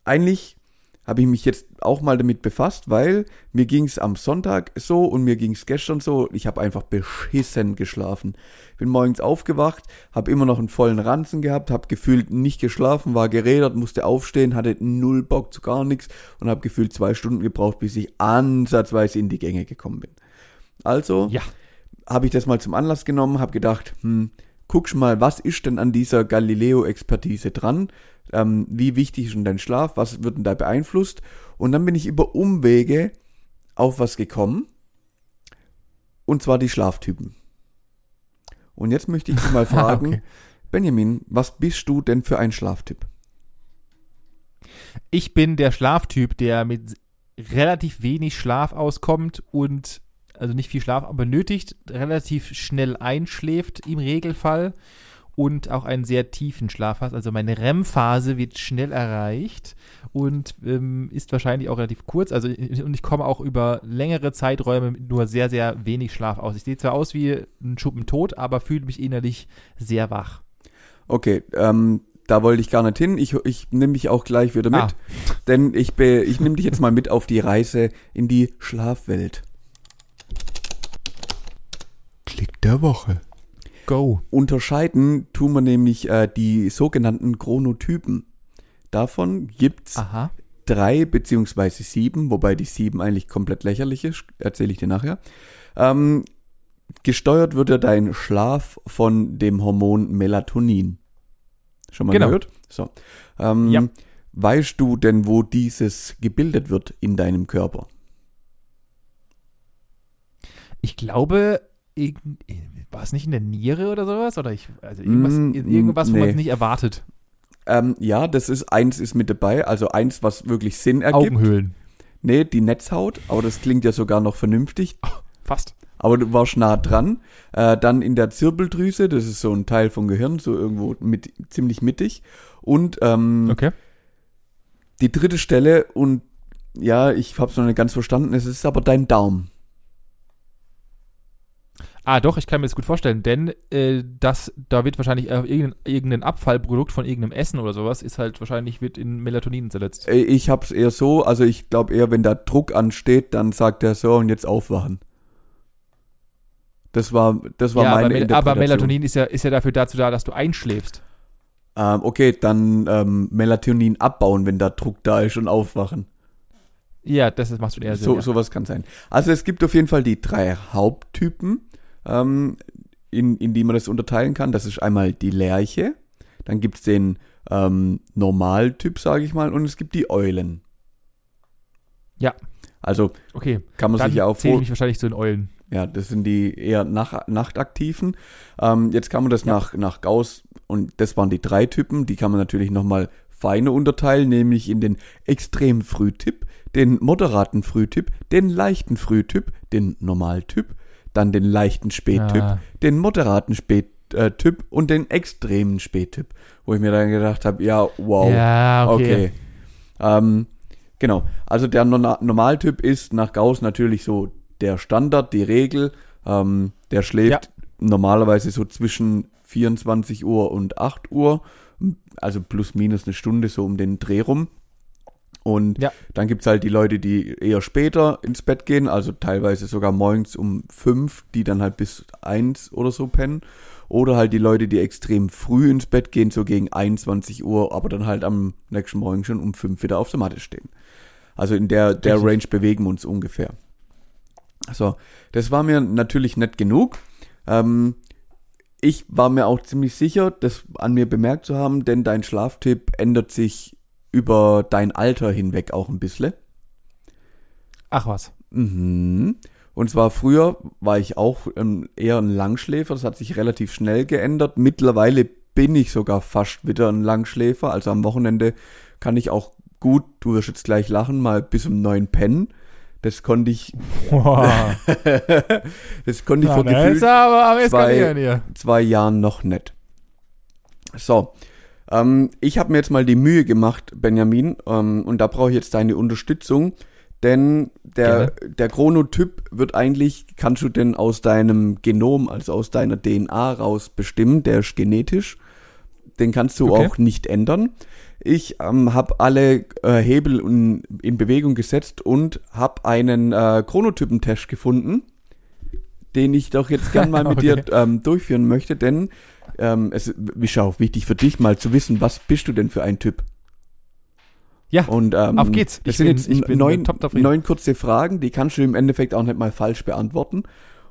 [SPEAKER 2] eigentlich habe ich mich jetzt auch mal damit befasst, weil mir ging es am Sonntag so und mir ging es gestern so. Ich habe einfach beschissen geschlafen. Bin morgens aufgewacht, habe immer noch einen vollen Ranzen gehabt, habe gefühlt nicht geschlafen, war gerädert, musste aufstehen, hatte null Bock zu gar nichts und habe gefühlt zwei Stunden gebraucht, bis ich ansatzweise in die Gänge gekommen bin. Also
[SPEAKER 1] Ja.
[SPEAKER 2] habe ich das mal zum Anlass genommen, habe gedacht, hm, guckst mal, was ist denn an dieser Galileo-Expertise dran? Ähm, wie wichtig ist denn dein Schlaf? Was wird denn da beeinflusst? Und dann bin ich über Umwege auf was gekommen. Und zwar die Schlaftypen. Und jetzt möchte ich dich mal fragen,
[SPEAKER 1] Okay.
[SPEAKER 2] Benjamin, was bist du denn für ein Schlaftyp?
[SPEAKER 1] Ich bin der Schlaftyp, der mit relativ wenig Schlaf auskommt und also nicht viel Schlaf benötigt, relativ schnell einschläft im Regelfall und auch einen sehr tiefen Schlaf hat. Also meine REM-Phase wird schnell erreicht und ähm, ist wahrscheinlich auch relativ kurz. Also und ich komme auch über längere Zeiträume mit nur sehr, sehr wenig Schlaf aus. Ich sehe zwar aus wie ein Schuppen tot, aber fühle mich innerlich sehr wach.
[SPEAKER 2] Okay, ähm, da wollte ich gar nicht hin. Ich, ich nehme dich auch gleich wieder mit.
[SPEAKER 1] Ah.
[SPEAKER 2] Denn ich, be, ich nehme dich jetzt mal mit auf die Reise in die Schlafwelt. Klick der Woche.
[SPEAKER 1] Go.
[SPEAKER 2] Unterscheiden tun wir nämlich äh, die sogenannten Chronotypen. Davon gibt's
[SPEAKER 1] Aha.
[SPEAKER 2] drei beziehungsweise sieben, wobei die sieben eigentlich komplett lächerlich ist, erzähle ich dir nachher. Ähm, gesteuert wird ja dein Schlaf von dem Hormon Melatonin. Schon mal
[SPEAKER 1] Genau.
[SPEAKER 2] gehört? So. Ähm,
[SPEAKER 1] Ja.
[SPEAKER 2] Weißt du denn, wo dieses gebildet wird in deinem Körper?
[SPEAKER 1] Ich glaube, war es nicht in der Niere oder sowas? Oder ich, also irgendwas,
[SPEAKER 2] Mm,
[SPEAKER 1] irgendwas wo
[SPEAKER 2] nee.
[SPEAKER 1] man es nicht erwartet.
[SPEAKER 2] Ähm, ja, das ist eins ist mit dabei, also eins, was wirklich Sinn ergibt.
[SPEAKER 1] Augenhöhlen.
[SPEAKER 2] Nee, die Netzhaut, aber das klingt ja sogar noch vernünftig.
[SPEAKER 1] Fast.
[SPEAKER 2] Aber du warst nah dran. Äh, dann in der Zirbeldrüse, das ist so ein Teil vom Gehirn, so irgendwo mit, ziemlich mittig. Und ähm,
[SPEAKER 1] Okay.
[SPEAKER 2] die dritte Stelle, und ja, ich hab's noch nicht ganz verstanden, es ist aber dein Daumen.
[SPEAKER 1] Ah, doch, ich kann mir das gut vorstellen, denn äh, das, da wird wahrscheinlich äh, irgendein, irgendein Abfallprodukt von irgendeinem Essen oder sowas, ist halt wahrscheinlich, wird in Melatonin zerletzt.
[SPEAKER 2] Äh, Ich hab's eher so, also ich glaube eher, wenn da Druck ansteht, dann sagt er so und jetzt aufwachen. Das war, das war
[SPEAKER 1] ja,
[SPEAKER 2] meine
[SPEAKER 1] aber, Mel-
[SPEAKER 2] Interpretation.
[SPEAKER 1] aber Melatonin ist ja, ist ja dafür dazu da, dass du einschläfst.
[SPEAKER 2] Ähm, okay, dann ähm, Melatonin abbauen, wenn da Druck da ist und aufwachen.
[SPEAKER 1] Ja, das macht schon eher Sinn.
[SPEAKER 2] So,
[SPEAKER 1] ja.
[SPEAKER 2] sowas kann sein. Also es gibt auf jeden Fall die drei Haupttypen, ähm, in, in die man das unterteilen kann. Das ist einmal die Lerche, dann gibt's den ähm, Normaltyp, sage ich mal, und es gibt die Eulen.
[SPEAKER 1] Ja.
[SPEAKER 2] Also
[SPEAKER 1] Okay,
[SPEAKER 2] kann man
[SPEAKER 1] dann
[SPEAKER 2] sich ja auch
[SPEAKER 1] zähle ich mich wahrscheinlich zu den Eulen.
[SPEAKER 2] ja, das sind die eher nach, nachtaktiven. Ähm, jetzt kann man das
[SPEAKER 1] Ja.
[SPEAKER 2] nach, nach Gauss, und das waren die drei Typen, die kann man natürlich nochmal feiner unterteilen, nämlich in den extrem Frühtyp, den moderaten Frühtyp, den leichten Frühtyp, den Normaltyp, dann den leichten Spättyp,
[SPEAKER 1] Ah.
[SPEAKER 2] den moderaten Spättyp und den extremen Spättyp. Wo ich mir dann gedacht habe, ja, wow.
[SPEAKER 1] Ja, okay.
[SPEAKER 2] Okay. Ähm, genau. Also der Normaltyp ist nach Gauss natürlich so der Standard, die Regel. Ähm, der schläft normalerweise so zwischen 24 Uhr und 8 Uhr. Also plus minus eine Stunde so um den Dreh rum. Und
[SPEAKER 1] Ja.
[SPEAKER 2] dann gibt's halt die Leute, die eher später ins Bett gehen, also teilweise sogar morgens um 5, die dann halt bis 1 oder so pennen. Oder halt die Leute, die extrem früh ins Bett gehen, so gegen 21 Uhr, aber dann halt am nächsten Morgen schon um 5 wieder auf der Matte stehen. Also in der, der
[SPEAKER 1] Richtig.
[SPEAKER 2] Range bewegen wir uns ungefähr. So, das war mir natürlich nicht genug. Ähm, ich war mir auch ziemlich sicher, das an mir bemerkt zu haben, denn dein Schlaftipp ändert sich über dein Alter hinweg auch ein bisschen.
[SPEAKER 1] Ach was.
[SPEAKER 2] Mhm. Und zwar früher war ich auch ähm, eher ein Langschläfer, das hat sich relativ schnell geändert. Mittlerweile bin ich sogar fast wieder ein Langschläfer, also am Wochenende kann ich auch gut, du wirst jetzt gleich lachen, mal bis um neun pennen. Das konnte ich,
[SPEAKER 1] Boah.
[SPEAKER 2] das konnte ich
[SPEAKER 1] Ja,
[SPEAKER 2] vor
[SPEAKER 1] er aber am
[SPEAKER 2] zwei- zwei Jahren noch nicht. So, ähm, ich habe mir jetzt mal die Mühe gemacht, Benjamin, ähm, und da brauche ich jetzt deine Unterstützung, denn der, der Chronotyp wird eigentlich, kannst du denn aus deinem Genom, also aus deiner DNA raus bestimmen, der ist genetisch, den kannst du
[SPEAKER 1] Okay.
[SPEAKER 2] auch nicht ändern. Ich ähm, habe alle äh, Hebel in, in Bewegung gesetzt und habe einen äh, Chronotypentest gefunden, den ich doch jetzt gern mal mit
[SPEAKER 1] Okay.
[SPEAKER 2] dir ähm, durchführen möchte, denn ähm, es ist auch wichtig für dich mal zu wissen, was bist du denn für ein Typ?
[SPEAKER 1] Ja,
[SPEAKER 2] Und ähm,
[SPEAKER 1] auf geht's.
[SPEAKER 2] Das
[SPEAKER 1] Ich
[SPEAKER 2] sind
[SPEAKER 1] bin-
[SPEAKER 2] jetzt
[SPEAKER 1] ich bin,
[SPEAKER 2] neun, neun kurze Fragen, die kannst du im Endeffekt auch nicht mal falsch beantworten.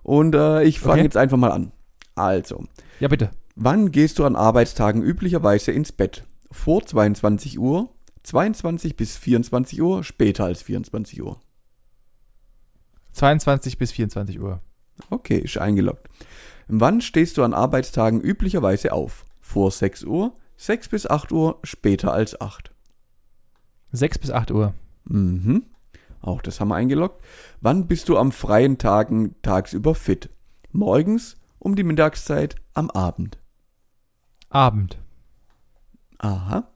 [SPEAKER 2] Und äh, ich fange
[SPEAKER 1] Okay.
[SPEAKER 2] jetzt einfach mal an. Also,
[SPEAKER 1] ja, bitte.
[SPEAKER 2] wann gehst du an Arbeitstagen üblicherweise ins Bett? Vor 22 Uhr, 22 bis 24 Uhr, später als 24 Uhr.
[SPEAKER 1] 22 bis 24 Uhr.
[SPEAKER 2] Okay, ist eingeloggt. Wann stehst du an Arbeitstagen üblicherweise auf? Vor 6 Uhr, 6 bis 8 Uhr, später als 8.
[SPEAKER 1] 6 bis 8 Uhr.
[SPEAKER 2] Mhm. Auch das haben wir eingeloggt. Wann bist du am freien Tagen tagsüber fit? Morgens, um die Mittagszeit, am Abend.
[SPEAKER 1] Abend.
[SPEAKER 2] Aha.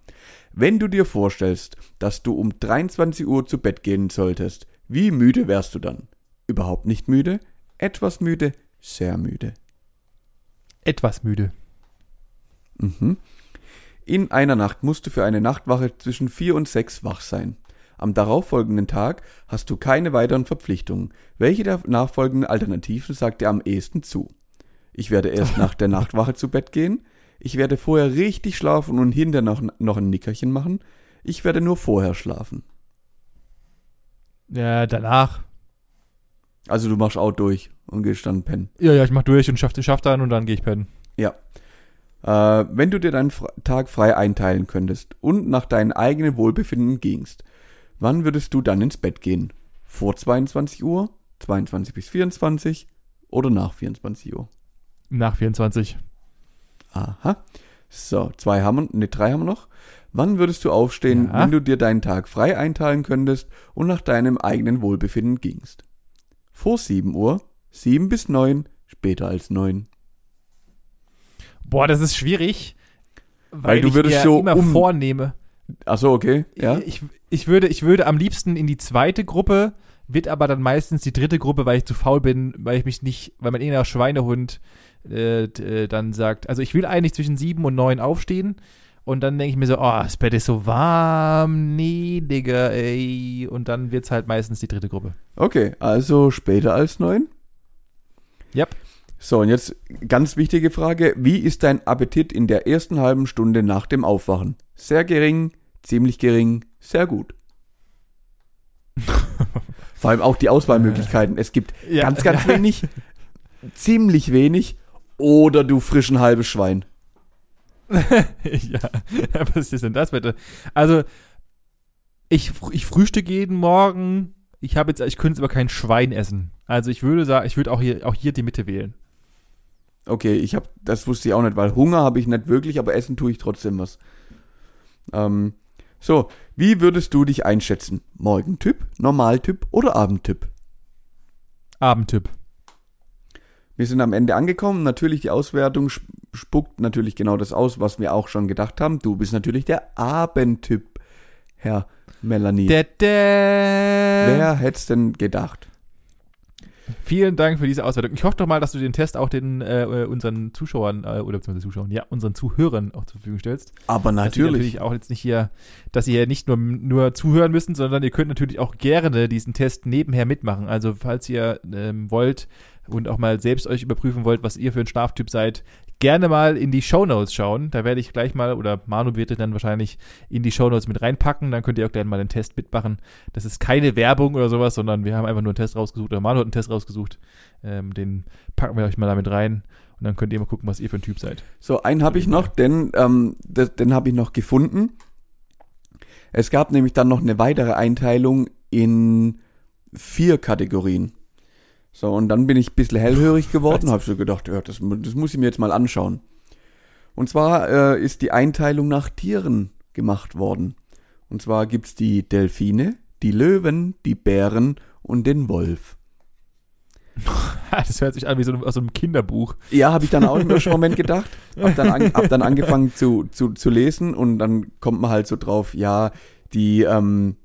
[SPEAKER 2] Wenn du dir vorstellst, dass du um 23 Uhr zu Bett gehen solltest, wie müde wärst du dann? Überhaupt nicht müde? Etwas müde? Sehr müde.
[SPEAKER 1] Etwas müde.
[SPEAKER 2] Mhm. In einer Nacht musst du für eine Nachtwache zwischen vier und sechs wach sein. Am darauffolgenden Tag hast du keine weiteren Verpflichtungen. Welche der nachfolgenden Alternativen sagt dir am ehesten zu? Ich werde erst nach der Nachtwache zu Bett gehen. Ich werde vorher richtig schlafen und hinterher noch, noch ein Nickerchen machen. Ich werde nur vorher schlafen.
[SPEAKER 1] Ja, danach.
[SPEAKER 2] Also du machst auch durch und gehst dann pennen.
[SPEAKER 1] Ja, ja, ich mach durch und schaff, schaff dann und dann gehe ich pennen.
[SPEAKER 2] Ja. Äh, wenn du dir deinen Fre Tag frei einteilen könntest und nach deinem eigenen Wohlbefinden gingst, wann würdest du dann ins Bett gehen? Vor 22 Uhr, 22 bis 24 oder nach 24 Uhr?
[SPEAKER 1] Nach 24.
[SPEAKER 2] Aha. So, zwei haben wir, ne, drei haben wir noch. Wann würdest du aufstehen,
[SPEAKER 1] Ja.
[SPEAKER 2] wenn du dir deinen Tag frei einteilen könntest und nach deinem eigenen Wohlbefinden gingst? Vor 7 Uhr, 7 bis 9, später als 9.
[SPEAKER 1] Boah, das ist schwierig.
[SPEAKER 2] Weil du
[SPEAKER 1] ich
[SPEAKER 2] würdest
[SPEAKER 1] mir
[SPEAKER 2] so
[SPEAKER 1] immer
[SPEAKER 2] um-
[SPEAKER 1] vornehme.
[SPEAKER 2] Achso, okay. Ja.
[SPEAKER 1] Ich, ich, würde, ich würde am liebsten in die zweite Gruppe, wird aber dann meistens die dritte Gruppe, weil ich zu faul bin, weil ich mich nicht, weil mein innerer Schweinehund äh, äh, dann sagt, also ich will eigentlich zwischen sieben und neun aufstehen und dann denke ich mir so, oh, das Bett ist so warm, nee, Digga, ey. Und dann wird's halt meistens die dritte Gruppe.
[SPEAKER 2] Okay, also später als 9?
[SPEAKER 1] Yep.
[SPEAKER 2] So, und jetzt ganz wichtige Frage. Wie ist dein Appetit in der ersten halben Stunde nach dem Aufwachen? Sehr gering, ziemlich gering, sehr gut. Vor allem auch die Auswahlmöglichkeiten. Es gibt
[SPEAKER 1] Ja,
[SPEAKER 2] ganz, ganz
[SPEAKER 1] ja.
[SPEAKER 2] wenig, ziemlich wenig oder du frischen halbes Schwein.
[SPEAKER 1] ja, was ist denn das bitte? Also, ich, ich frühstücke jeden Morgen. Ich habe jetzt, ich könnte jetzt aber kein Schwein essen. Also ich würde sagen, ich würde auch hier, auch hier die Mitte wählen.
[SPEAKER 2] Okay, ich habe, das wusste ich auch nicht, weil Hunger habe ich nicht wirklich, aber essen tue ich trotzdem was. Ähm, so, wie würdest du dich einschätzen? Morgentyp, Normaltyp oder Abendtyp?
[SPEAKER 1] Abendtyp.
[SPEAKER 2] Wir sind am Ende angekommen. Natürlich, die Auswertung sp- spuckt natürlich genau das aus, was wir auch schon gedacht haben. Du bist natürlich der Abendtyp, Herr Melanie.
[SPEAKER 1] Der, der.
[SPEAKER 2] Wer hätte es denn gedacht?
[SPEAKER 1] Vielen Dank für diese Auswertung. Ich hoffe doch mal, dass du den Test auch den äh, unseren Zuschauern äh, oder beziehungsweise Zuschauern, ja, unseren Zuhörern auch zur Verfügung stellst.
[SPEAKER 2] Aber
[SPEAKER 1] sie natürlich auch jetzt nicht hier, dass ihr nicht nur, nur zuhören müssen, sondern ihr könnt natürlich auch gerne diesen Test nebenher mitmachen. Also falls ihr ähm, wollt und auch mal selbst euch überprüfen wollt, was ihr für ein Schlaftyp seid, gerne mal in die Shownotes schauen. Da werde ich gleich mal, oder Manu wird dann wahrscheinlich in die Shownotes mit reinpacken. Dann könnt ihr auch gerne mal den Test mitmachen. Das ist keine Werbung oder sowas, sondern wir haben einfach nur einen Test rausgesucht, oder Manu hat einen Test rausgesucht. Ähm, den packen wir euch mal damit rein. Und dann könnt ihr mal gucken, was ihr für ein Typ seid.
[SPEAKER 2] So, einen habe ich noch, denn ähm, das, den habe ich noch gefunden. Es gab nämlich dann noch eine weitere Einteilung in vier Kategorien. So, und dann bin ich ein bisschen hellhörig geworden, habe so gedacht, ja, das, das muss ich mir jetzt mal anschauen. Und zwar äh, ist die Einteilung nach Tieren gemacht worden. Und zwar gibt's die Delfine, die Löwen, die Bären und den Wolf.
[SPEAKER 1] das hört sich an wie so aus einem Kinderbuch.
[SPEAKER 2] Ja, habe ich dann auch im ersten Moment gedacht. Hab dann, an, hab dann angefangen zu, zu, zu lesen und dann kommt man halt so drauf, ja, die, ähm,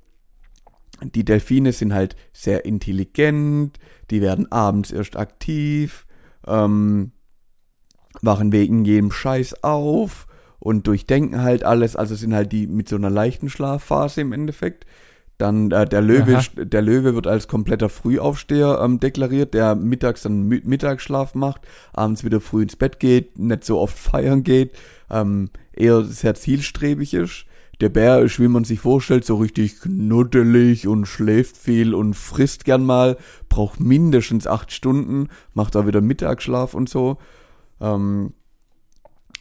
[SPEAKER 2] die Delfine sind halt sehr intelligent, die werden abends erst aktiv, ähm, wachen wegen jedem Scheiß auf und durchdenken halt alles, also sind halt die mit so einer leichten Schlafphase im Endeffekt. Dann äh, der Löwe,
[SPEAKER 1] Aha.
[SPEAKER 2] der Löwe wird als kompletter Frühaufsteher ähm, deklariert, der mittags dann Mi- Mittagsschlaf macht, abends wieder früh ins Bett geht, nicht so oft feiern geht, ähm, eher sehr zielstrebig ist. Der Bär ist, wie man sich vorstellt, so richtig knuddelig und schläft viel und frisst gern mal, braucht mindestens acht Stunden, macht auch wieder Mittagsschlaf und so. Ähm,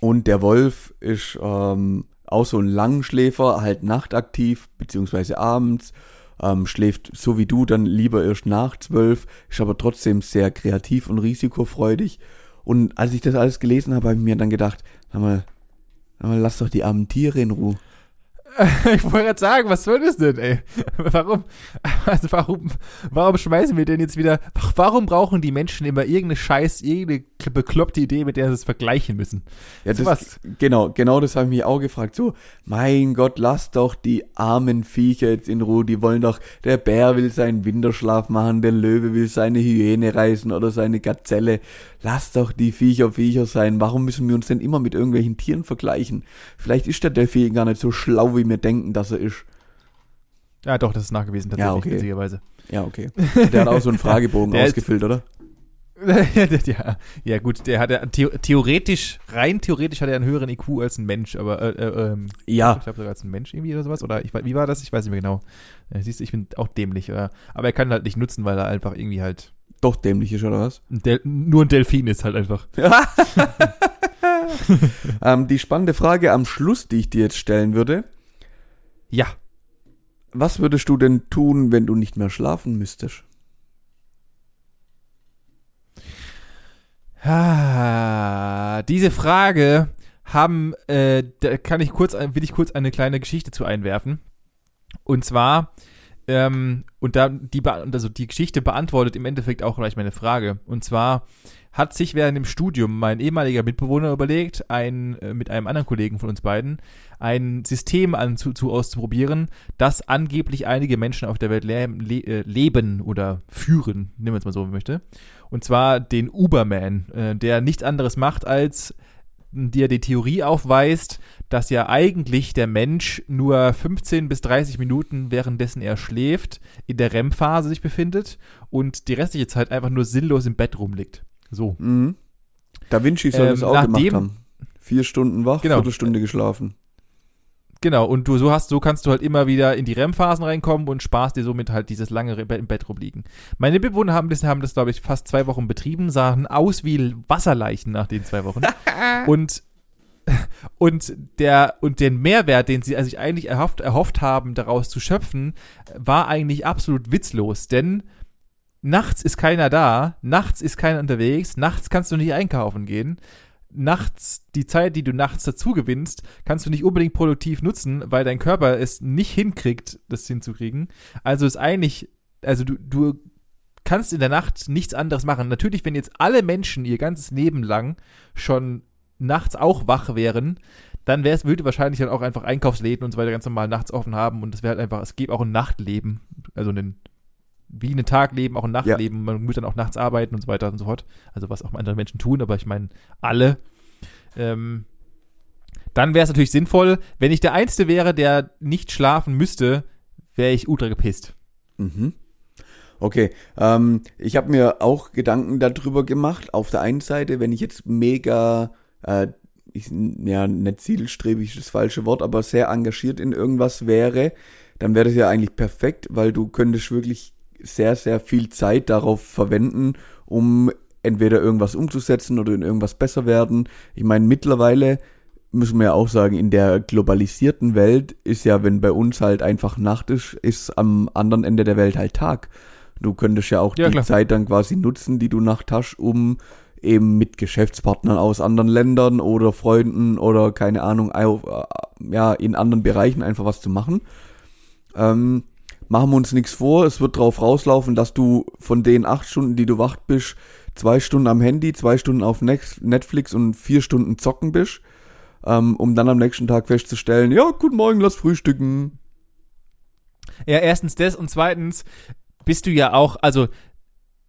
[SPEAKER 2] und der Wolf ist ähm, auch so ein Langschläfer, halt nachtaktiv, beziehungsweise abends. Ähm, schläft so wie du dann lieber erst nach zwölf, ist aber trotzdem sehr kreativ und risikofreudig. Und als ich das alles gelesen habe, habe ich mir dann gedacht, sag mal, sag mal, lass doch die armen Tiere in Ruhe.
[SPEAKER 1] ich wollte gerade sagen, was soll das denn, ey? Warum, also warum, warum schmeißen wir denn jetzt wieder, warum brauchen die Menschen immer irgendeine Scheiß, irgendeine bekloppte Idee, mit der sie es vergleichen müssen?
[SPEAKER 2] Ja,
[SPEAKER 1] So
[SPEAKER 2] das,
[SPEAKER 1] was.
[SPEAKER 2] genau, genau das habe ich mich auch gefragt. So, mein Gott, lass doch die armen Viecher jetzt in Ruhe. Die wollen doch, der Bär will seinen Winterschlaf machen, der Löwe will seine Hyäne reißen oder seine Gazelle. Lass doch die Viecher Viecher sein. Warum müssen wir uns denn immer mit irgendwelchen Tieren vergleichen? Vielleicht ist der Delfin gar nicht so schlau, wie wir denken, dass er ist.
[SPEAKER 1] Ja, doch, das ist nachgewiesen, tatsächlich,
[SPEAKER 2] Ja, okay.
[SPEAKER 1] witzigerweise.
[SPEAKER 2] Ja, okay. Der hat auch so einen Fragebogen
[SPEAKER 1] ist-
[SPEAKER 2] ausgefüllt, oder?
[SPEAKER 1] ja, ja, gut, der hat ja the theoretisch, rein theoretisch hat er einen höheren IQ als ein Mensch, aber äh, äh, ähm,
[SPEAKER 2] Ja.
[SPEAKER 1] ich glaube sogar als ein Mensch irgendwie oder sowas. Oder ich, wie war das? Ich weiß nicht mehr genau. Äh, siehst du, ich bin auch dämlich. Äh, aber er kann halt nicht nutzen, weil er einfach irgendwie halt
[SPEAKER 2] Doch dämlich ist, oder was?
[SPEAKER 1] ein Del nur ein Delfin ist halt einfach.
[SPEAKER 2] ähm, die spannende Frage am Schluss, die ich dir jetzt stellen würde.
[SPEAKER 1] Ja.
[SPEAKER 2] Was würdest du denn tun, wenn du nicht mehr schlafen müsstest?
[SPEAKER 1] Diese Frage haben, äh, da kann ich kurz, will ich kurz eine kleine Geschichte zu einwerfen. Und zwar, ähm, und da die, also die Geschichte beantwortet im Endeffekt auch gleich meine Frage. Und zwar hat sich während dem Studium mein ehemaliger Mitbewohner überlegt, ein, äh, mit einem anderen Kollegen von uns beiden, ein System an, zu, zu auszuprobieren, das angeblich einige Menschen auf der Welt le le äh, leben oder führen, nehmen wir es mal so, wenn man möchte. Und zwar den Uberman, äh, der nichts anderes macht, als dir die Theorie aufweist, dass ja eigentlich der Mensch nur 15 bis 30 Minuten währenddessen er schläft, in der REM-Phase sich befindet und die restliche Zeit einfach nur sinnlos im Bett rumliegt. So.
[SPEAKER 2] Mhm. Da Vinci soll
[SPEAKER 1] Ähm,
[SPEAKER 2] das auch
[SPEAKER 1] nachdem-
[SPEAKER 2] gemacht haben. Vier Stunden wach,
[SPEAKER 1] Genau.
[SPEAKER 2] Viertelstunde geschlafen.
[SPEAKER 1] Genau, und du so hast, so kannst du halt immer wieder in die REM-Phasen reinkommen und sparst dir somit halt dieses lange im Bett rumliegen. Meine Bewohner haben das, haben das, glaube ich, fast zwei Wochen betrieben, sahen aus wie Wasserleichen nach den zwei Wochen. und und der und den Mehrwert, den sie sich eigentlich erhofft, erhofft haben, daraus zu schöpfen, war eigentlich absolut witzlos, denn nachts ist keiner da, nachts ist keiner unterwegs, nachts kannst du nicht einkaufen gehen. Nachts, die Zeit, die du nachts dazu gewinnst, kannst du nicht unbedingt produktiv nutzen, weil dein Körper es nicht hinkriegt, das hinzukriegen. Also ist eigentlich, also du, du kannst in der Nacht nichts anderes machen. Natürlich, wenn jetzt alle Menschen ihr ganzes Leben lang schon nachts auch wach wären, dann wäre es, würde wahrscheinlich dann auch einfach Einkaufsläden und so weiter ganz normal nachts offen haben und es wäre halt einfach, es gäbe auch ein Nachtleben, also ein, wie ein Tagleben, auch ein Nachtleben, man muss dann auch nachts arbeiten und so weiter und so fort, also was auch andere Menschen tun, aber ich meine, alle, ähm, dann wäre es natürlich sinnvoll, wenn ich der Einzige wäre, der nicht schlafen müsste, wäre ich ultra gepisst.
[SPEAKER 2] Mhm. Okay, ähm, ich habe mir auch Gedanken darüber gemacht. Auf der einen Seite, wenn ich jetzt mega, äh, ich, ja, nicht zielstrebig ist das falsche Wort, aber sehr engagiert in irgendwas wäre, dann wäre das ja eigentlich perfekt, weil du könntest wirklich sehr, sehr viel Zeit darauf verwenden, um entweder irgendwas umzusetzen oder in irgendwas besser werden. Ich meine, mittlerweile müssen wir ja auch sagen, in der globalisierten Welt ist ja, wenn bei uns halt einfach Nacht ist, ist am anderen Ende der Welt halt Tag. Du könntest ja auch
[SPEAKER 1] Ja,
[SPEAKER 2] die
[SPEAKER 1] klar.
[SPEAKER 2] Zeit dann quasi nutzen, die du Nacht hast, um eben mit Geschäftspartnern aus anderen Ländern oder Freunden oder keine Ahnung, äh, ja, in anderen Bereichen einfach was zu machen. Ähm, machen wir uns nichts vor, es wird drauf rauslaufen, dass du von den acht Stunden, die du wach bist, zwei Stunden am Handy, zwei Stunden auf Netflix und vier Stunden zocken bist, ähm, um dann am nächsten Tag festzustellen, ja, guten Morgen, lass frühstücken.
[SPEAKER 1] Ja, erstens das und zweitens bist du ja auch, also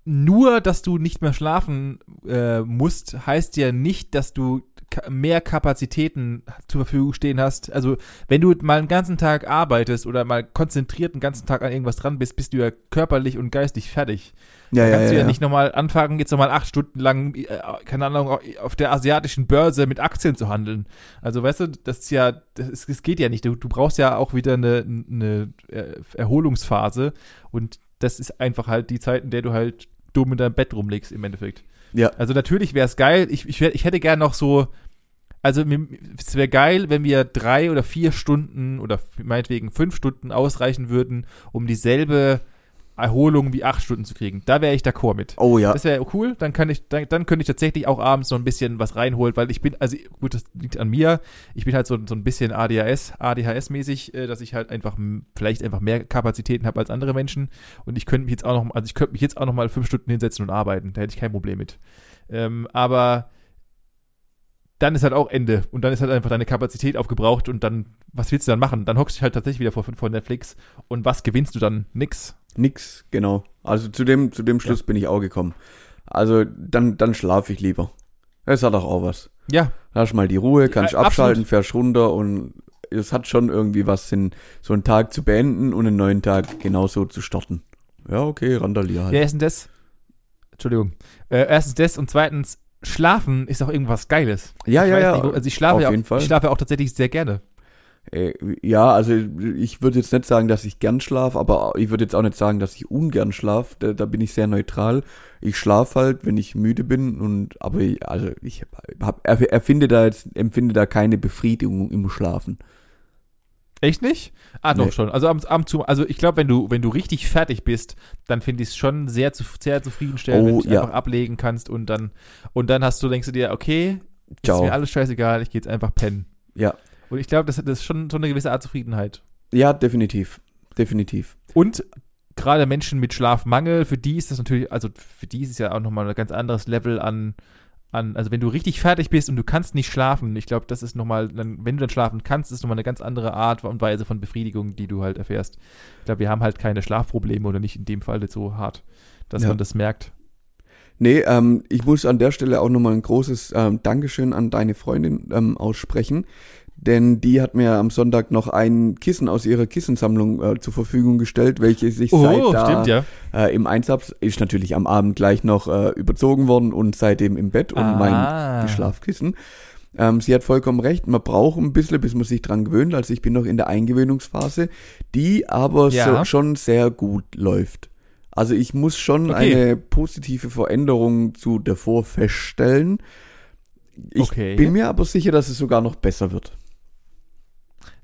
[SPEAKER 1] nur, dass du nicht mehr schlafen äh, musst, heißt ja nicht, dass du mehr Kapazitäten zur Verfügung stehen hast. Also, wenn du mal einen ganzen Tag arbeitest oder mal konzentriert einen ganzen Tag an irgendwas dran bist, bist du ja körperlich und geistig fertig.
[SPEAKER 2] Ja,
[SPEAKER 1] Da
[SPEAKER 2] ja,
[SPEAKER 1] kannst
[SPEAKER 2] ja.
[SPEAKER 1] du ja
[SPEAKER 2] ja.
[SPEAKER 1] nicht nochmal anfangen, jetzt nochmal acht Stunden lang, äh, keine Ahnung, auf der asiatischen Börse mit Aktien zu handeln. Also, weißt du, das ist ja, das, ist, das geht ja nicht. Du, du brauchst ja auch wieder eine, eine äh, Erholungsphase und das ist einfach halt die Zeit, in der du halt dumm in deinem Bett rumlegst, im Endeffekt.
[SPEAKER 2] Ja.
[SPEAKER 1] Also, natürlich wäre es geil. Ich, ich, ich hätte gern noch so, also es wäre geil, wenn wir drei oder vier Stunden oder meinetwegen fünf Stunden ausreichen würden, um dieselbe Erholung wie acht Stunden zu kriegen. Da wäre ich d'accord mit.
[SPEAKER 2] Oh ja.
[SPEAKER 1] Das wäre cool, dann kann ich, dann, dann könnte ich tatsächlich auch abends noch ein bisschen was reinholen, weil ich bin, also gut, das liegt an mir. Ich bin halt so, so ein bisschen ADHS, ADHS-mäßig, äh, dass ich halt einfach vielleicht einfach mehr Kapazitäten habe als andere Menschen. Und ich könnte mich jetzt auch noch, also ich könnte mich jetzt auch noch mal fünf Stunden hinsetzen und arbeiten. Da hätte ich kein Problem mit. Ähm, aber dann ist halt auch Ende und dann ist halt einfach deine Kapazität aufgebraucht und dann, was willst du dann machen? Dann hockst du dich halt tatsächlich wieder vor, vor Netflix und was gewinnst du dann? Nix.
[SPEAKER 2] Nix, genau. Also zu dem, zu dem Schluss bin ich auch gekommen. Also dann, dann schlafe ich lieber. Das hat doch auch was.
[SPEAKER 1] Ja,
[SPEAKER 2] hast mal die Ruhe, kannst
[SPEAKER 1] Ja,
[SPEAKER 2] abschalten,
[SPEAKER 1] absolut.
[SPEAKER 2] fährst runter und es hat schon irgendwie was, in, so einen Tag zu beenden und einen neuen Tag genauso zu starten. Ja, okay, randalier halt.
[SPEAKER 1] Ja, erstens das. Entschuldigung. Äh, erstens das und zweitens, Schlafen ist auch irgendwas Geiles.
[SPEAKER 2] ja,
[SPEAKER 1] Ich
[SPEAKER 2] ja, ja.
[SPEAKER 1] nicht, also ich schlafe
[SPEAKER 2] auf
[SPEAKER 1] ja
[SPEAKER 2] jeden
[SPEAKER 1] auch,
[SPEAKER 2] Fall.
[SPEAKER 1] ich schlafe auch tatsächlich sehr gerne.
[SPEAKER 2] Äh, ja, also ich würde jetzt nicht sagen, dass ich gern schlafe, aber ich würde jetzt auch nicht sagen, dass ich ungern schlafe. Da, da bin ich sehr neutral. Ich schlafe halt, wenn ich müde bin und aber ich, also ich hab, er, erfinde da jetzt empfinde da keine Befriedigung im Schlafen.
[SPEAKER 1] Echt nicht? Ah, doch
[SPEAKER 2] Nee.
[SPEAKER 1] schon. Also ab, ab zu, also ich glaube, wenn du, wenn du richtig fertig bist, dann finde ich es schon sehr, zu, sehr zufriedenstellend,
[SPEAKER 2] Oh,
[SPEAKER 1] wenn du
[SPEAKER 2] ja.
[SPEAKER 1] einfach ablegen kannst und dann, und dann hast du, denkst du dir, okay, ist
[SPEAKER 2] Ciao.
[SPEAKER 1] mir alles scheißegal, ich gehe jetzt einfach pennen.
[SPEAKER 2] Ja.
[SPEAKER 1] Und ich glaube, das, das ist schon so eine gewisse Art Zufriedenheit.
[SPEAKER 2] Ja, definitiv. Definitiv.
[SPEAKER 1] Und gerade Menschen mit Schlafmangel, für die ist das natürlich, also für die ist es ja auch nochmal ein ganz anderes Level an, an, also wenn du richtig fertig bist und du kannst nicht schlafen, ich glaube, das ist nochmal, wenn du dann schlafen kannst, ist nochmal eine ganz andere Art und Weise von Befriedigung, die du halt erfährst. Ich glaube, wir haben halt keine Schlafprobleme oder nicht in dem Fall jetzt so hart, dass
[SPEAKER 2] Ja.
[SPEAKER 1] man das merkt.
[SPEAKER 2] Nee, ähm, ich muss an der Stelle auch nochmal ein großes ähm, Dankeschön an deine Freundin ähm, aussprechen, denn die hat mir am Sonntag noch ein Kissen aus ihrer Kissensammlung äh, zur Verfügung gestellt, welche sich seit da
[SPEAKER 1] Oh, stimmt, ja.
[SPEAKER 2] äh, im Einsatz ist natürlich am Abend gleich noch äh, überzogen worden und seitdem im Bett und mein
[SPEAKER 1] Ah.
[SPEAKER 2] Schlafkissen. Ähm, sie hat vollkommen recht, man braucht ein bisschen, bis man sich dran gewöhnt. Also ich bin noch in der Eingewöhnungsphase, die aber
[SPEAKER 1] Ja.
[SPEAKER 2] so, schon sehr gut läuft. Also ich muss schon
[SPEAKER 1] Okay.
[SPEAKER 2] eine positive Veränderung zu davor feststellen. Ich
[SPEAKER 1] Okay.
[SPEAKER 2] bin mir aber sicher, dass es sogar noch besser wird.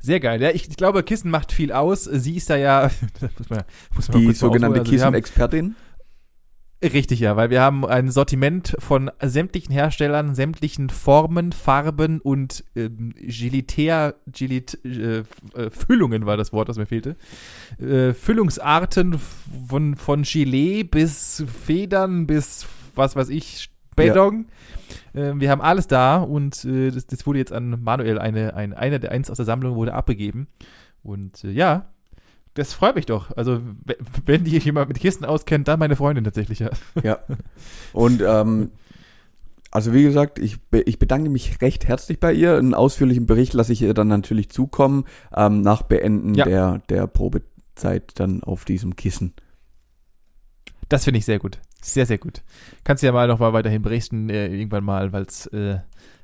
[SPEAKER 1] Sehr geil. Ja, ich, ich glaube, Kissen macht viel aus. Sie ist da ja, muss man, muss man
[SPEAKER 2] Die sogenannte.
[SPEAKER 1] Also
[SPEAKER 2] Kissenexpertin.
[SPEAKER 1] Richtig, ja, weil wir haben ein Sortiment von sämtlichen Herstellern, sämtlichen Formen, Farben und ähm, Gilitär, Gilit, äh, äh, Füllungen war das Wort, das mir fehlte. Äh, Füllungsarten von, von Gilet bis Federn bis was weiß ich, Beton. Äh, wir haben alles da und äh, das, das wurde jetzt an Manuel, eine, ein, einer der eins aus der Sammlung wurde abgegeben. Und äh, ja, das freut mich doch. Also, wenn dich jemand mit Kisten auskennt, dann meine Freundin tatsächlich, ja.
[SPEAKER 2] Ja. Und ähm, also wie gesagt, ich, ich bedanke mich recht herzlich bei ihr. Einen ausführlichen Bericht lasse ich ihr dann natürlich zukommen, ähm, nach Beenden
[SPEAKER 1] Ja.
[SPEAKER 2] der, der Probezeit dann auf diesem Kissen.
[SPEAKER 1] Das finde ich sehr gut. Sehr, sehr gut. Kannst du ja mal noch mal weiterhin berichten, äh, irgendwann mal, weil's, äh,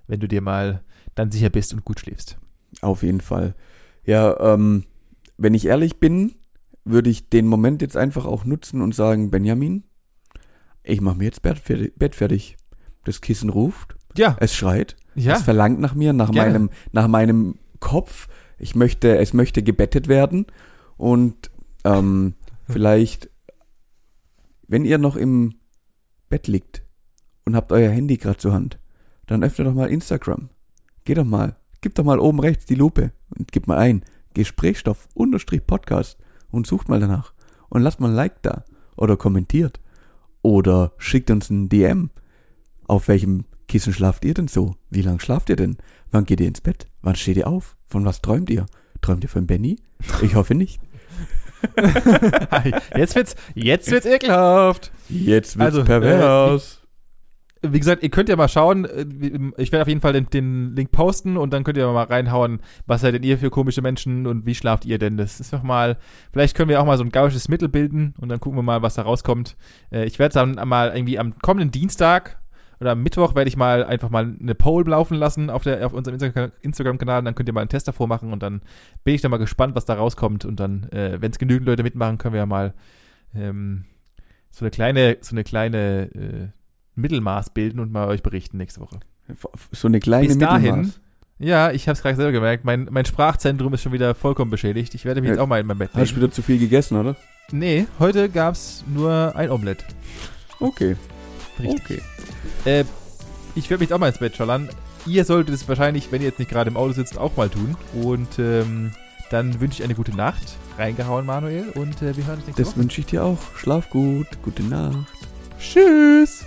[SPEAKER 1] wenn du dir mal dann sicher bist und gut schläfst.
[SPEAKER 2] Auf jeden Fall. Ja, ähm, wenn ich ehrlich bin, würde ich den Moment jetzt einfach auch nutzen und sagen, Benjamin, ich mache mir jetzt Bett fertig, Bett fertig. Das Kissen ruft,
[SPEAKER 1] Ja,
[SPEAKER 2] es schreit,
[SPEAKER 1] ja.
[SPEAKER 2] es verlangt nach mir, nach
[SPEAKER 1] Gerne.
[SPEAKER 2] meinem, nach meinem Kopf. Ich möchte, es möchte gebettet werden und ähm, vielleicht, wenn ihr noch im Bett liegt und habt euer Handy gerade zur Hand, dann öffnet doch mal Instagram. Geht doch mal, gib doch mal oben rechts die Lupe und gib mal ein Gesprächsstoff unterstrich Podcast und sucht mal danach. Und lasst mal ein Like da. Oder kommentiert. Oder schickt uns ein DM. Auf welchem Kissen schlaft ihr denn so? Wie lang schlaft ihr denn? Wann geht ihr ins Bett? Wann steht ihr auf? Von was träumt ihr? Träumt ihr von Benny? Ich hoffe nicht.
[SPEAKER 1] Jetzt wird's, jetzt wird's ekelhaft.
[SPEAKER 2] Jetzt wird's
[SPEAKER 1] Also,
[SPEAKER 2] pervers.
[SPEAKER 1] Wie gesagt, ihr könnt ja mal schauen. äh, Ich werde auf jeden Fall den, den Link posten und dann könnt ihr mal reinhauen, was seid denn ihr für komische Menschen und wie schlaft ihr denn? Das ist doch mal, vielleicht können wir auch mal so ein gauisches Mittel bilden und dann gucken wir mal, was da rauskommt. Äh, Ich werde dann mal irgendwie am kommenden Dienstag oder am Mittwoch werde ich mal einfach mal eine Poll laufen lassen auf, der, auf unserem Insta- Instagram-Kanal. Dann könnt ihr mal einen Test davor machen und dann bin ich dann mal gespannt, was da rauskommt. Und dann, äh, wenn es genügend Leute mitmachen, können wir ja mal ähm, so eine kleine, so eine kleine äh, Mittelmaß bilden und mal euch berichten nächste Woche.
[SPEAKER 2] so eine kleine
[SPEAKER 1] Bis dahin,
[SPEAKER 2] Mittelmaß.
[SPEAKER 1] ja, ich habe es gerade selber gemerkt, mein, mein Sprachzentrum ist schon wieder vollkommen beschädigt. Ich werde mich
[SPEAKER 2] Ja.
[SPEAKER 1] jetzt auch mal in mein Bett
[SPEAKER 2] Hast du
[SPEAKER 1] legen.
[SPEAKER 2] wieder zu viel gegessen, oder?
[SPEAKER 1] Nee, heute gab's nur ein Omelett.
[SPEAKER 2] Okay.
[SPEAKER 1] Richtig.
[SPEAKER 2] Okay.
[SPEAKER 1] Äh, ich werde mich jetzt auch mal ins Bett schallern. Ihr solltet es wahrscheinlich, wenn ihr jetzt nicht gerade im Auto sitzt, auch mal tun. Und ähm, dann wünsche ich eine gute Nacht. Reingehauen, Manuel. Und äh, wir hören uns nächste
[SPEAKER 2] Das
[SPEAKER 1] Woche.
[SPEAKER 2] wünsche ich dir auch. Schlaf gut. Gute Nacht.
[SPEAKER 1] Tschüss.